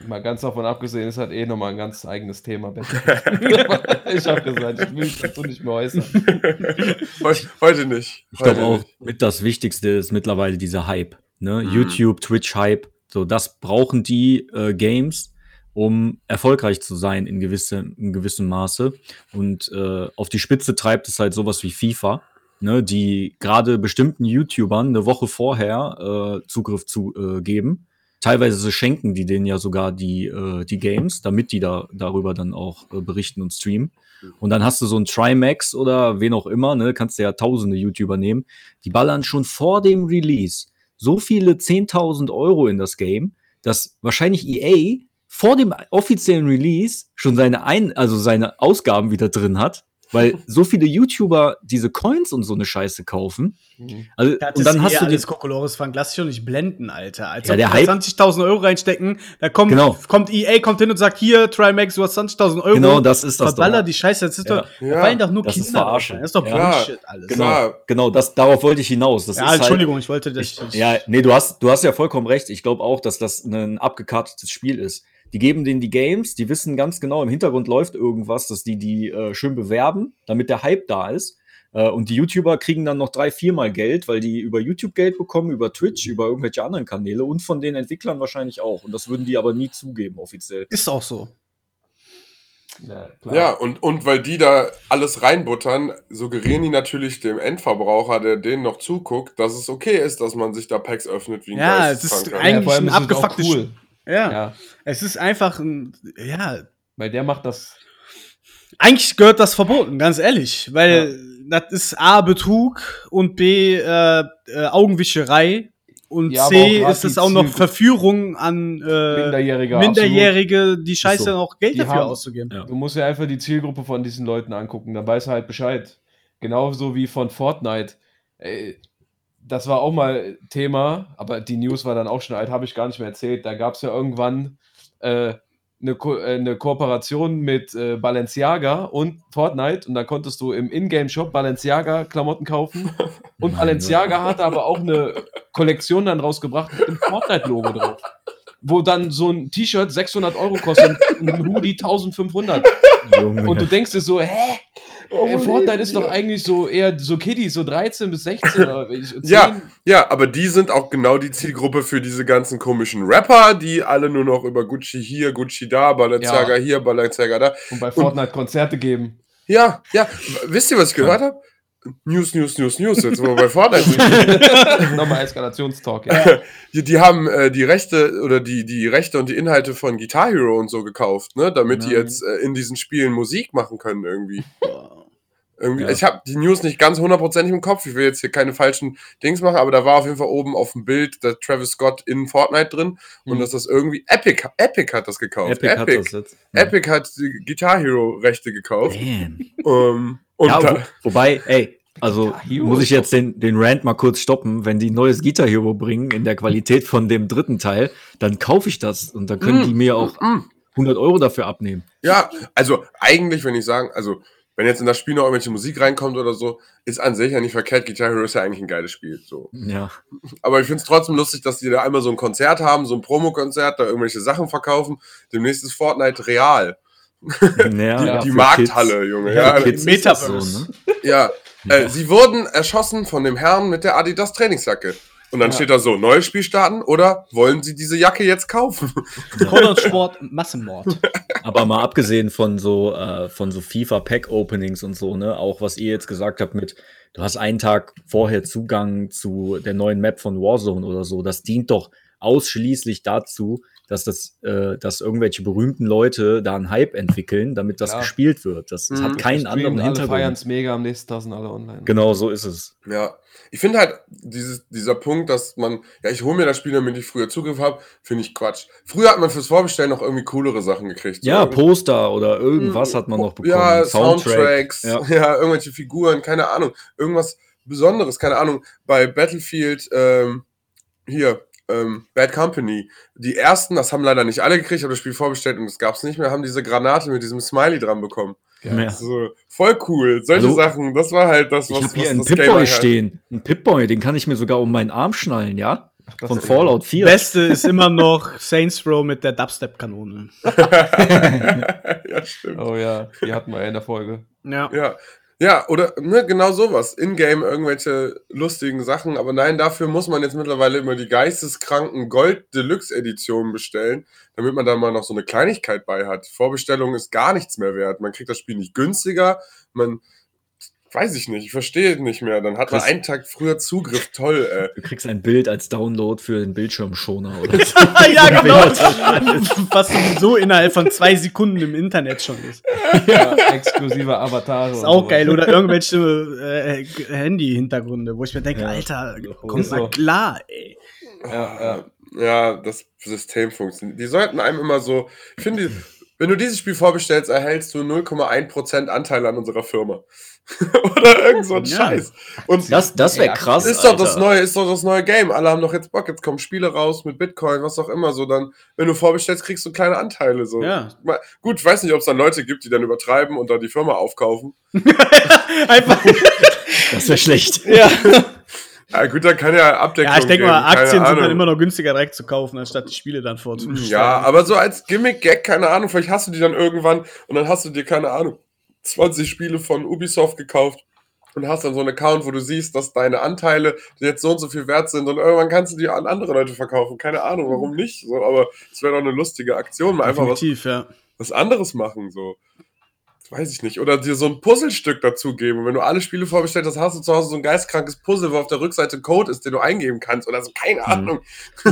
Mal ganz davon abgesehen, ist halt eh nochmal ein ganz eigenes Thema. ich habe gesagt, ich will mich dazu nicht mehr äußern. Heu- Heute nicht. Ich glaube Heute auch, nicht. mit das Wichtigste ist mittlerweile dieser Hype. Ne? Mhm. YouTube, Twitch-Hype. So, das brauchen die äh, Games, um erfolgreich zu sein in, gewisse, in gewissem Maße. Und äh, auf die Spitze treibt es halt sowas wie FIFA, ne? die gerade bestimmten YouTubern eine Woche vorher äh, Zugriff zu äh, geben. Teilweise schenken die denen ja sogar die, äh, die Games, damit die da darüber dann auch äh, berichten und streamen. Und dann hast du so ein Trimax oder wen auch immer, ne, kannst du ja tausende YouTuber nehmen, die ballern schon vor dem Release so viele 10.000 Euro in das Game, dass wahrscheinlich EA vor dem offiziellen Release schon seine Ein also seine Ausgaben wieder drin hat, weil so viele YouTuber diese Coins und so eine Scheiße kaufen. Also, Da hat und dann hast du die, alles Kokolores Frank, lass dich schon nicht blenden, Alter. Als Ja, ob der die Hype- 20.000 Euro reinstecken, da kommt, Genau. kommt EA, kommt hin und sagt, hier, Trimax, du hast 20.000 Euro. genau, das ist das. Verballer doch. die Scheiße, das ist Ja. doch, da Ja, fallen doch nur das ist Kinder drauf Verarsche. Das ist doch Ja. Bullshit alles. Genau, genau, das, darauf wollte ich hinaus. Das Ja, ist halt, Entschuldigung, ich wollte das. Ich, ja, nee, du hast, du hast ja vollkommen recht. Ich glaube auch, dass das ein abgekartetes Spiel ist. Die geben denen die Games, die wissen ganz genau, im Hintergrund läuft irgendwas, dass die die äh, schön bewerben, damit der Hype da ist. Äh, und die YouTuber kriegen dann noch drei, viermal Geld, weil die über YouTube Geld bekommen, über Twitch, über irgendwelche anderen Kanäle und von den Entwicklern wahrscheinlich auch. Und das würden die aber nie zugeben, offiziell. Ist auch so. Ja, klar. Ja, und, und weil die da alles reinbuttern, suggerieren die natürlich dem Endverbraucher, der denen noch zuguckt, dass es okay ist, dass man sich da Packs öffnet wie ein Ja, es ist eigentlich- allem ein abgefucktes cool. Ja. Ja, Es ist einfach ein, ja, weil der macht das. eigentlich gehört das verboten, ganz ehrlich, weil das ist A, Betrug und B, äh, äh, Augenwischerei und Ja, C, ist es auch noch Zielgruppe- Verführung an äh, Minderjährige. Minderjährige, die Scheiße so. auch Geld Die dafür haben- auszugeben. Ja. Du musst ja einfach die Zielgruppe von diesen Leuten angucken, dann weißt du halt Bescheid. Genauso wie von Fortnite. Ey, das war auch mal Thema, aber die News war dann auch schon alt, habe ich gar nicht mehr erzählt. Da gab es ja irgendwann äh, eine, Ko äh, eine Kooperation mit äh, Balenciaga und Fortnite und da konntest du im Ingame-Shop Balenciaga-Klamotten kaufen. Und Balenciaga hatte aber auch eine Kollektion dann rausgebracht mit dem Fortnite-Logo drauf. Wo dann so ein T-Shirt 600 Euro kostet und ein Hoodie 1500. Junge. Und du denkst dir so, hä? Äh, Fortnite ist doch eigentlich so eher so Kiddies, so 13 bis 16 oder 10. Ja, ja, aber die sind auch genau die Zielgruppe für diese ganzen komischen Rapper, die alle nur noch über Gucci hier, Gucci da, Balenciaga Ja. hier, Balenciaga da. Und bei Fortnite Konzerte geben. Ja, ja. Wisst ihr, was ich gehört habe? News, News, News, News. Jetzt, wo wir bei Fortnite sind. Nochmal Eskalationstalk. Ja. Die, die haben äh, die Rechte oder die, die Rechte und die Inhalte von Guitar Hero und so gekauft, ne? Damit die Nein. jetzt äh, in diesen Spielen Musik machen können irgendwie. Irgendwie Ja. Ich habe die News nicht ganz hundertprozentig im Kopf. Ich will jetzt hier keine falschen Dings machen, aber da war auf jeden Fall oben auf dem Bild der Travis Scott in Fortnite drin und Mhm. dass das irgendwie Epic, Epic hat das gekauft. Epic, hat das jetzt. Ja. Epic hat die Guitar Hero Rechte gekauft. Damn. Ähm, und ja, da, wo, wobei, ey, also muss ich jetzt den, den Rant mal kurz stoppen. Wenn die ein neues Guitar Hero bringen in der Qualität von dem dritten Teil, dann kaufe ich das und dann können Mm, die mir auch mm. 100 Euro dafür abnehmen. Ja, also eigentlich, wenn ich sagen, also wenn jetzt in das Spiel noch irgendwelche Musik reinkommt oder so, ist an sich ja nicht verkehrt. Guitar Hero ist ja eigentlich ein geiles Spiel. So. Ja. Aber ich finde es trotzdem lustig, dass die da einmal so ein Konzert haben, so ein Promokonzert, da irgendwelche Sachen verkaufen. Demnächst ist Fortnite real. ja, Ja, die für Markthalle, Junge. Kids. Ja, Ja, das Metaverse. So, ne? ja. Ja. Äh, sie wurden erschossen von dem Herrn mit der Adidas Trainingsjacke. Und dann Ja. steht da so, neues Spiel starten oder wollen Sie diese Jacke jetzt kaufen? Sportsport, Massenmord. Aber mal abgesehen von so, äh, von so FIFA-Pack-Openings und so, ne, auch was ihr jetzt gesagt habt mit, du hast einen Tag vorher Zugang zu der neuen Map von Warzone oder so, das dient doch ausschließlich dazu, dass das, äh, dass irgendwelche berühmten Leute da einen Hype entwickeln, damit das Klar. gespielt wird. Das, das Mhm. hat keinen anderen alle feiern Hintergrund. es mega, am nächsten Tag sind alle online. Genau, so ist es. Ja, ich finde halt dieses, dieser Punkt, dass man, ja, ich hole mir das Spiel, damit ich früher Zugriff habe, finde ich Quatsch. Früher hat man fürs Vorbestellen noch irgendwie coolere Sachen gekriegt. Ja, So, Poster oder irgendwas hat man noch bekommen. Ja, Soundtrack. Soundtracks, Ja. ja. irgendwelche Figuren, keine Ahnung. Irgendwas Besonderes, keine Ahnung. Bei Battlefield, ähm, hier, ähm, Bad Company. Die ersten, das haben leider nicht alle gekriegt, ich habe das Spiel vorbestellt und das gab es nicht mehr, haben diese Granate mit diesem Smiley dran bekommen. Ja. So, voll cool. Solche Hallo? Sachen, das war halt das, Ich was, habe hier einen Pip-Boy stehen. Ein Pip-Boy, den kann ich mir sogar um meinen Arm schnallen, ja? Das Von Fallout 4. Beste ist immer noch Saints Row mit der Dubstep-Kanone. ja, stimmt. Oh ja, die hatten wir ja in der Folge. Ja. Ja. Ja, oder ne, genau sowas. In-game irgendwelche lustigen Sachen. Aber nein, dafür muss man jetzt mittlerweile immer die geisteskranken Gold-Deluxe-Editionen bestellen, damit man da mal noch so eine Kleinigkeit bei hat. Vorbestellung ist gar nichts mehr wert. Man kriegt das Spiel nicht günstiger. Man, weiß ich nicht, ich verstehe es nicht mehr. Dann hat man einen Tag früher Zugriff. Toll, äh. Du kriegst ein Bild als Download für den Bildschirmschoner oder so. ja, genau. Was sowieso innerhalb von zwei Sekunden im Internet schon ist. Ja, exklusive Avatare. Ist auch geil. Oder irgendwelche äh, Handy-Hintergründe, wo ich mir denke, Ja. Alter, kommt ist mal so. klar, ey. Ja, ja. Ja, das System funktioniert. Die sollten einem immer so. Ich finde, wenn du dieses Spiel vorbestellst, erhältst du 0,1% Anteil an unserer Firma. Oder irgend so ein Ja. Scheiß. Und Das, das wäre krass. ist doch das neue, ist doch das neue Game. Alle haben doch jetzt Bock, jetzt kommen Spiele raus mit Bitcoin, was auch immer. So dann, wenn du vorbestellst, kriegst du kleine Anteile. So. Ja. Mal- Gut, ich weiß nicht, ob es dann Leute gibt, die dann übertreiben und da die Firma aufkaufen. Einfach. Das wäre schlecht. ja. Ja, gut, dann kann ja Abdeckung ja, ich denke geben, mal, keine Aktien sind dann immer noch günstiger direkt zu kaufen, anstatt die Spiele dann vorzubestellen. Ja, aber so als Gimmick-Gag, keine Ahnung, vielleicht hast du die dann irgendwann und dann hast du dir, keine Ahnung, 20 Spiele von Ubisoft gekauft und hast dann so einen Account, wo du siehst, dass deine Anteile jetzt so und so viel wert sind und irgendwann kannst du die an andere Leute verkaufen. Keine Ahnung, warum nicht. So, aber es wäre doch eine lustige Aktion, mal einfach was, ja. was anderes machen. So. Weiß ich nicht. Oder dir so ein Puzzlestück dazugeben. Und wenn du alle Spiele vorbestellt hast, hast du zu Hause so ein geistkrankes Puzzle, wo auf der Rückseite Code ist, den du eingeben kannst. Oder so, keine Ahnung.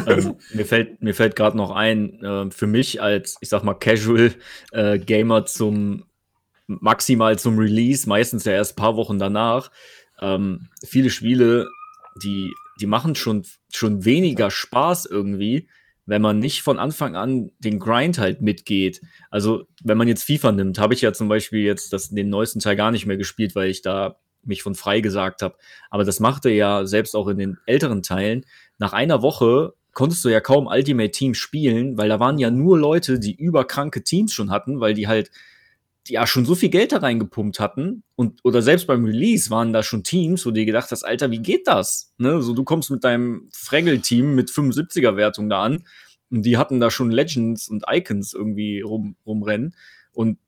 ähm, mir fällt, mir fällt gerade noch ein, äh, für mich als, ich sag mal, Casual äh, Gamer zum maximal zum Release, meistens ja erst ein paar Wochen danach, ähm, viele Spiele, die, die machen schon, schon weniger Spaß irgendwie, wenn man nicht von Anfang an den Grind halt mitgeht. Also, wenn man jetzt FIFA nimmt, habe ich ja zum Beispiel jetzt das, den neuesten Teil gar nicht mehr gespielt, weil ich da mich von frei gesagt habe. Aber das machte ja selbst auch in den älteren Teilen. Nach einer Woche konntest du ja kaum Ultimate Team spielen, weil da waren ja nur Leute, die überkranke Teams schon hatten, weil die halt ja schon so viel Geld da reingepumpt hatten und oder selbst beim Release waren da schon Teams, wo du dir gedacht hast, Alter, wie geht das? Ne? So du kommst mit deinem Fraggle-Team mit 75er Wertung da an und die hatten da schon Legends und Icons irgendwie rum, rumrennen und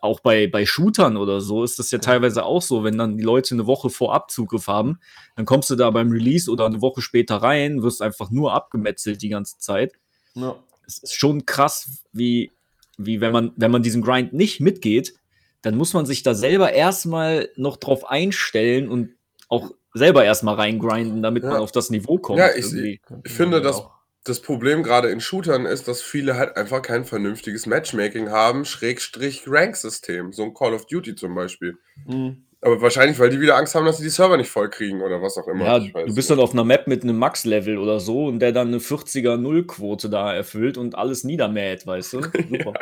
auch bei, bei Shootern oder so ist das ja teilweise auch so, wenn dann die Leute eine Woche vorab Zugriff haben, dann kommst du da beim Release oder eine Woche später rein, wirst einfach nur abgemetzelt die ganze Zeit Ja. es ist schon krass, wie, wie wenn man, wenn man diesen Grind nicht mitgeht, dann muss man sich da selber erstmal noch drauf einstellen und auch selber erstmal reingrinden, damit Ja. man auf das Niveau kommt. Ja, ich-. Ich finde, das, Auch. das Problem gerade in Shootern ist, dass viele halt einfach kein vernünftiges Matchmaking haben, Schrägstrich Rank-System. So ein Call of Duty zum Beispiel. Mhm. Aber wahrscheinlich, weil die wieder Angst haben, dass sie die Server nicht voll kriegen oder was auch immer. ja, du bist dann auf einer Map mit einem Max-Level oder so und der dann eine 40er Nullquote da erfüllt und alles niedermäht, weißt du? Super.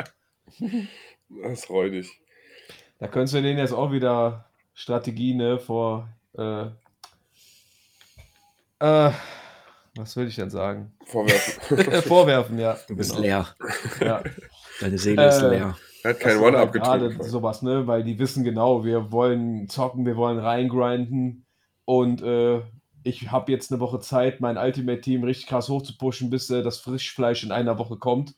Das ist räudig. Da könntest du denen jetzt auch wieder Strategie, ne, vor. Äh, äh, was will ich denn sagen? Vorwerfen. Vorwerfen, ja. Du bist Genau. leer. Ja. Deine Seele ist Äh, leer. Er hat kein One-Up Gerade getrunken. sowas, ne? Weil die wissen genau, wir wollen zocken, wir wollen reingrinden und äh, ich habe jetzt eine Woche Zeit, mein Ultimate-Team richtig krass hochzupushen, bis äh, das Frischfleisch in einer Woche kommt,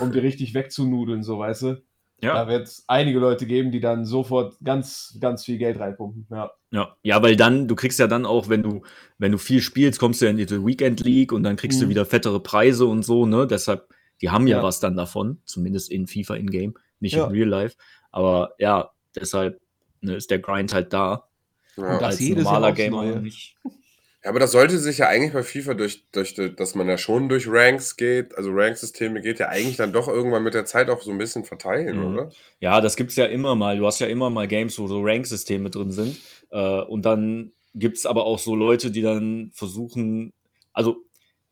um die richtig wegzunudeln, so weißt du. Da wird es einige Leute geben, die dann sofort ganz, ganz viel Geld reinpumpen. Ja. Ja, ja, weil dann, du kriegst ja dann auch, wenn du, wenn du viel spielst, kommst du ja in die Weekend League und dann kriegst du Mhm. wieder fettere Preise und so, ne? Deshalb, die haben ja, Ja. was dann davon, zumindest in FIFA in-game, nicht Ja. in Real Life. Aber ja, deshalb ne, ist der Grind halt da. Ja. das Als normaler Gamer Neue. nicht. Ja, aber das sollte sich ja eigentlich bei FIFA durch, durch, dass man ja schon durch Ranks geht, also Ranksysteme geht ja eigentlich dann doch irgendwann mit der Zeit auch so ein bisschen verteilen, Mhm. oder? Ja, das gibt's ja immer mal. Du hast ja immer mal Games, wo so Rank-Systeme drin sind. Äh, und dann gibt's aber auch so Leute, die dann versuchen, also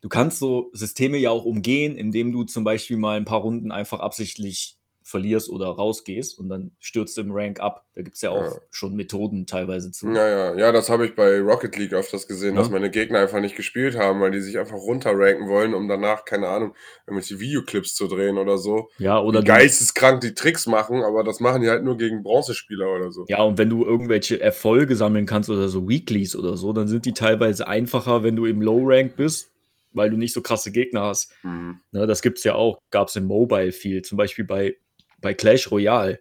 du kannst so Systeme ja auch umgehen, indem du zum Beispiel mal ein paar Runden einfach absichtlich verlierst oder rausgehst und dann stürzt du im Rank ab. Da gibt's ja auch Ja. schon Methoden teilweise zu. Ja, ja, ja, das habe ich bei Rocket League öfters gesehen, Ja. dass meine Gegner einfach nicht gespielt haben, weil die sich einfach runterranken wollen, um danach, keine Ahnung, irgendwelche Videoclips zu drehen oder so. Ja, oder du, geisteskrank die Tricks machen, aber das machen die halt nur gegen Bronzespieler oder so. ja, und wenn du irgendwelche Erfolge sammeln kannst oder so Weeklies oder so, dann sind die teilweise einfacher, wenn du im Low Rank bist, weil du nicht so krasse Gegner hast. Mhm. Ne, das gibt's ja auch, gab's im Mobile viel, zum Beispiel bei, bei Clash Royale.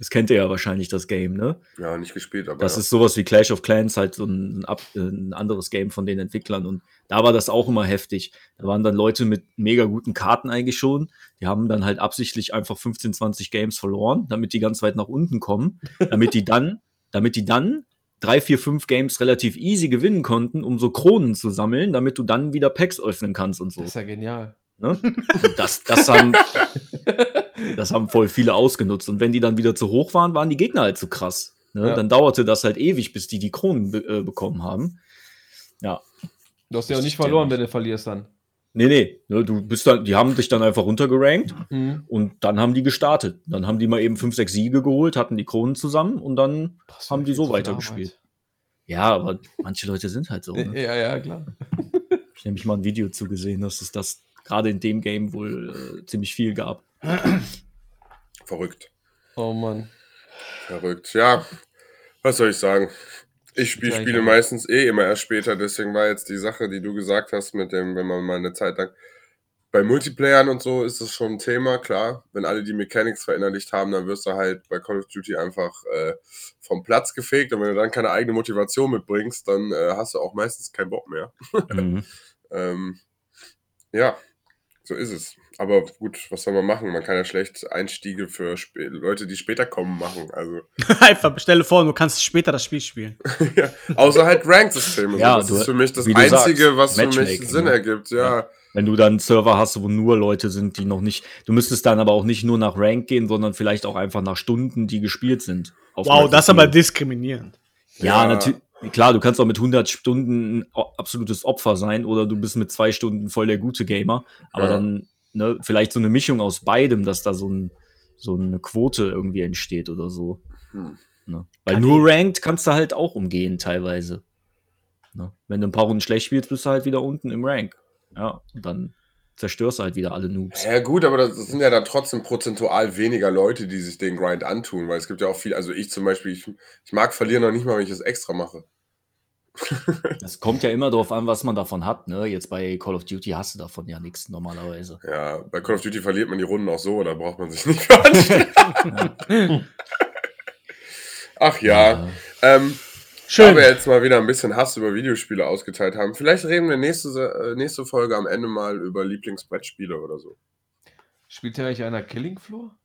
Das kennt ihr ja wahrscheinlich, das Game, ne? Ja, nicht gespielt, aber Das ja. ist sowas wie Clash of Clans, halt so ein, äh, ein anderes Game von den Entwicklern. Und da war das auch immer heftig. Da waren dann Leute mit mega guten Karten eigentlich schon. Die haben dann halt absichtlich einfach 15, 20 Games verloren, damit die ganz weit nach unten kommen, damit die dann, damit die dann drei, vier, fünf Games relativ easy gewinnen konnten, um so Kronen zu sammeln, damit du dann wieder Packs öffnen kannst und so. Das ist ja genial. Ne? Das, das, haben, das haben voll viele ausgenutzt. Und wenn die dann wieder zu hoch waren, waren die Gegner halt zu krass. Ne? Ja. Dann dauerte das halt ewig, bis die die Kronen äh, bekommen haben. Ja. Du hast ja auch nicht verloren, wenn du verlierst dann. Nee, nee. Ne, du bist dann, die haben dich dann einfach runtergerankt Mhm. und dann haben die gestartet. Dann haben die mal eben fünf, sechs Siege geholt, hatten die Kronen zusammen und dann Das haben die so weitergespielt. Ja, aber manche Leute sind halt so. Ne? Ja, ja, klar. Ich habe nämlich mal ein Video zugesehen, dass es das gerade in dem Game wohl äh, ziemlich viel gab. Verrückt. Oh Mann. Verrückt. Ja, was soll ich sagen? Ich ich Spiele meistens eh immer erst später, deswegen war jetzt die Sache, die du gesagt hast, mit dem, wenn man mal eine Zeit lang. Bei Multiplayern und so ist es schon ein Thema, klar. Wenn alle die Mechanics verinnerlicht haben, dann wirst du halt bei Call of Duty einfach äh, vom Platz gefegt. Und wenn du dann keine eigene Motivation mitbringst, dann äh, hast du auch meistens keinen Bock mehr. Mhm. Ähm, ja, so ist es. Aber gut, was soll man machen? Man kann ja schlecht Einstiege für Sp Leute, die später kommen, machen. Also, Einfach stelle vor, du kannst später das Spiel spielen. ja, außer halt Rank-Systeme. Ja. Das du- ist für mich das Einzige, sagst, was für mich Sinn ne? ergibt. Ja, Wenn du dann einen Server hast, wo nur Leute sind, die noch nicht. Du müsstest dann aber auch nicht nur nach Rank gehen, sondern vielleicht auch einfach nach Stunden, die gespielt sind. auf Wow, das ist aber diskriminierend. Ja, Ja. natürlich. Klar, du kannst auch mit 100 Stunden ein absolutes Opfer sein oder du bist mit zwei Stunden voll der gute Gamer. Aber Ja. dann ne, vielleicht so eine Mischung aus beidem, dass da so, ein, so eine Quote irgendwie entsteht oder so. Hm. Ne? Weil nur Ranked kannst du halt auch umgehen teilweise. Ne? Wenn du ein paar Runden schlecht spielst, bist du halt wieder unten im Rank. Ja, und dann zerstörst du halt wieder alle Noobs. Ja, gut, aber das sind ja dann trotzdem prozentual weniger Leute, die sich den Grind antun, weil es gibt ja auch viel, also ich zum Beispiel, ich, ich mag verlieren noch nicht mal, wenn ich es extra mache. Das kommt ja immer darauf an, was man davon hat. Ne? Jetzt bei Call of Duty hast du davon ja nichts normalerweise. Ja, bei Call of Duty verliert man die Runden auch so, da braucht man sich nicht für. Ach ja, ähm, Schön. da wir jetzt mal wieder ein bisschen Hass über Videospiele ausgeteilt haben, vielleicht reden wir nächste, äh, nächste Folge am Ende mal über Lieblingsbrettspiele oder so. Spielt hier eigentlich einer Killing Floor?